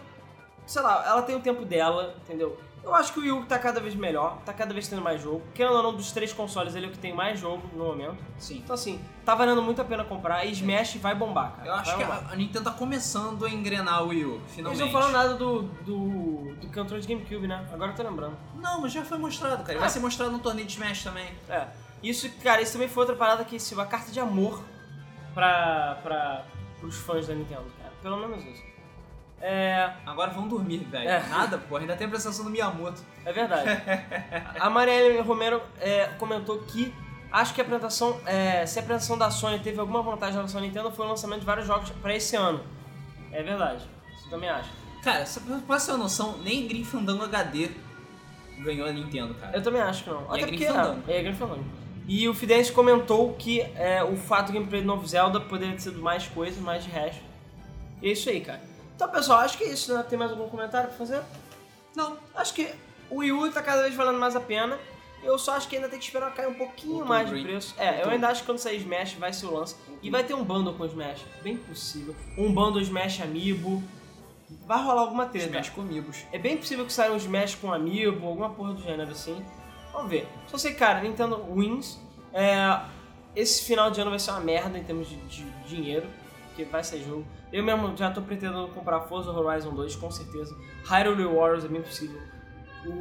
Speaker 2: sei lá, ela tem o tempo dela, entendeu? Eu acho que o Wii U tá cada vez melhor, tá cada vez tendo mais jogo. Querendo ou não, dos três consoles, ele é o que tem mais jogo no momento.
Speaker 1: Sim.
Speaker 2: Então, assim, tá valendo muito a pena comprar e Smash vai bombar, cara.
Speaker 1: Eu acho
Speaker 2: vai
Speaker 1: que
Speaker 2: bombar.
Speaker 1: a, Nintendo tá começando a engrenar o Wii U,
Speaker 2: Eles
Speaker 1: finalmente.
Speaker 2: não falam nada do, do, do controle de GameCube, né? Agora eu tô lembrando.
Speaker 1: Não, mas já foi mostrado, cara.
Speaker 2: Ah.
Speaker 1: Vai ser mostrado no torneio de Smash também.
Speaker 2: É. Isso, cara, isso também foi outra parada que se uma carta de amor pra, pra, pros fãs da Nintendo, cara. Pelo menos isso. É,
Speaker 1: Agora vamos dormir, velho.
Speaker 2: É.
Speaker 1: Nada, pô. Ainda tem a apresentação do Miyamoto.
Speaker 2: é verdade. a Marielle Romero é, comentou que acho que a apresentação, é, se a apresentação da Sony teve alguma vantagem em relação à Nintendo, foi o lançamento de vários jogos pra esse ano. É verdade. Isso também acho.
Speaker 1: Cara, pra você ter uma noção, nem Grim Fandango HD ganhou a Nintendo, cara.
Speaker 2: Eu também acho que não.
Speaker 1: E
Speaker 2: Até
Speaker 1: é Grim
Speaker 2: porque
Speaker 1: Fandango.
Speaker 2: é, é Grim. E o Fidense comentou que é, o fato do gameplay do novo Zelda poderia ter sido mais coisa, mais de resto. E é isso aí, cara. Então, pessoal, acho que é isso, né? Tem mais algum comentário pra fazer?
Speaker 1: Não.
Speaker 2: Acho que o Wii U tá cada vez valendo mais a pena. Eu só acho que ainda tem que esperar cair um pouquinho mais de preço. É, eu ainda acho que quando sair Smash vai ser o lance. E vai ter um bundle com Smash. Bem possível. Um bundle Smash Amiibo. Vai rolar alguma treta.
Speaker 1: Smash com amigos.
Speaker 2: É bem possível que saia um Smash com Amiibo, alguma porra do gênero assim. Vamos ver. Só sei, cara, Nintendo wins. É, esse final de ano vai ser uma merda em termos de, de dinheiro. Porque vai sair jogo. Eu mesmo já tô pretendendo comprar Forza Horizon 2, com certeza. Hyrule Warriors é bem possível.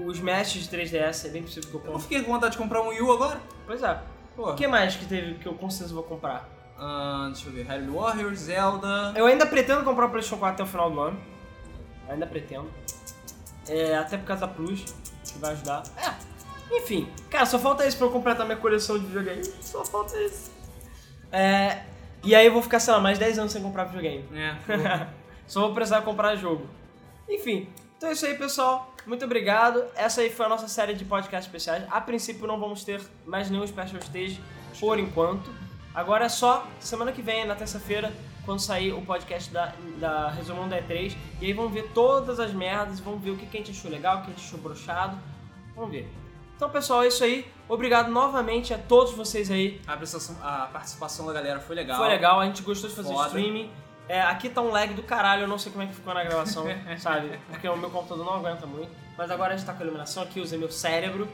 Speaker 2: Os Smash de 3DS é bem possível que eu
Speaker 1: Eu
Speaker 2: compre.
Speaker 1: fiquei com vontade de comprar um Wii U agora.
Speaker 2: Pois é.
Speaker 1: Pô.
Speaker 2: O que mais que teve que eu com certeza vou comprar?
Speaker 1: Ah, deixa eu ver. Hyrule Warriors, Zelda.
Speaker 2: Eu ainda pretendo comprar o PlayStation 4 até o final do ano. Ainda pretendo. É, até por causa da Plus, que vai ajudar. É. Enfim, cara, só falta isso pra eu completar minha coleção de videogames. Só falta isso. É, e aí eu vou ficar, sei lá, mais 10 anos sem comprar videogame.
Speaker 1: É.
Speaker 2: Só vou precisar comprar jogo. Enfim, então é isso aí, pessoal. Muito obrigado. Essa aí foi a nossa série de podcasts especiais. A princípio não vamos ter mais nenhum special stage por enquanto. Agora é só semana que vem, na terça-feira, quando sair o podcast da, da Resumão da E3. E aí vamos ver todas as merdas, vamos ver o que que a gente achou legal, o que a gente achou brochado. Vamos ver. Então, pessoal, é isso aí. Obrigado novamente a todos vocês aí
Speaker 1: A, a participação da galera foi legal.
Speaker 2: foi legal, a gente gostou de fazer
Speaker 1: Foda.
Speaker 2: streaming. É, aqui tá um lag do caralho, eu não sei como é que ficou na gravação, sabe? Porque o meu computador não aguenta muito. Mas agora a gente tá com a iluminação aqui, usei meu cérebro.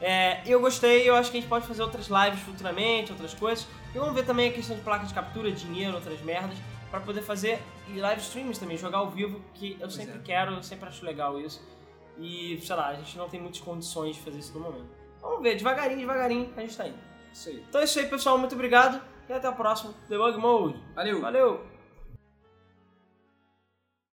Speaker 2: É, eu gostei, eu acho que a gente pode fazer outras lives futuramente, outras coisas. E vamos ver também a questão de placa de captura, dinheiro, outras merdas, pra poder fazer e live streams também, jogar ao vivo, que eu sempre
Speaker 1: é.
Speaker 2: quero, eu sempre acho legal isso. E, sei lá, a gente não tem muitas condições de fazer isso no momento. Vamos ver, devagarinho, devagarinho, a gente tá indo.
Speaker 1: Isso aí.
Speaker 2: Então é isso aí, pessoal, muito obrigado e até a próxima Debug Mode.
Speaker 1: Valeu.
Speaker 2: Valeu!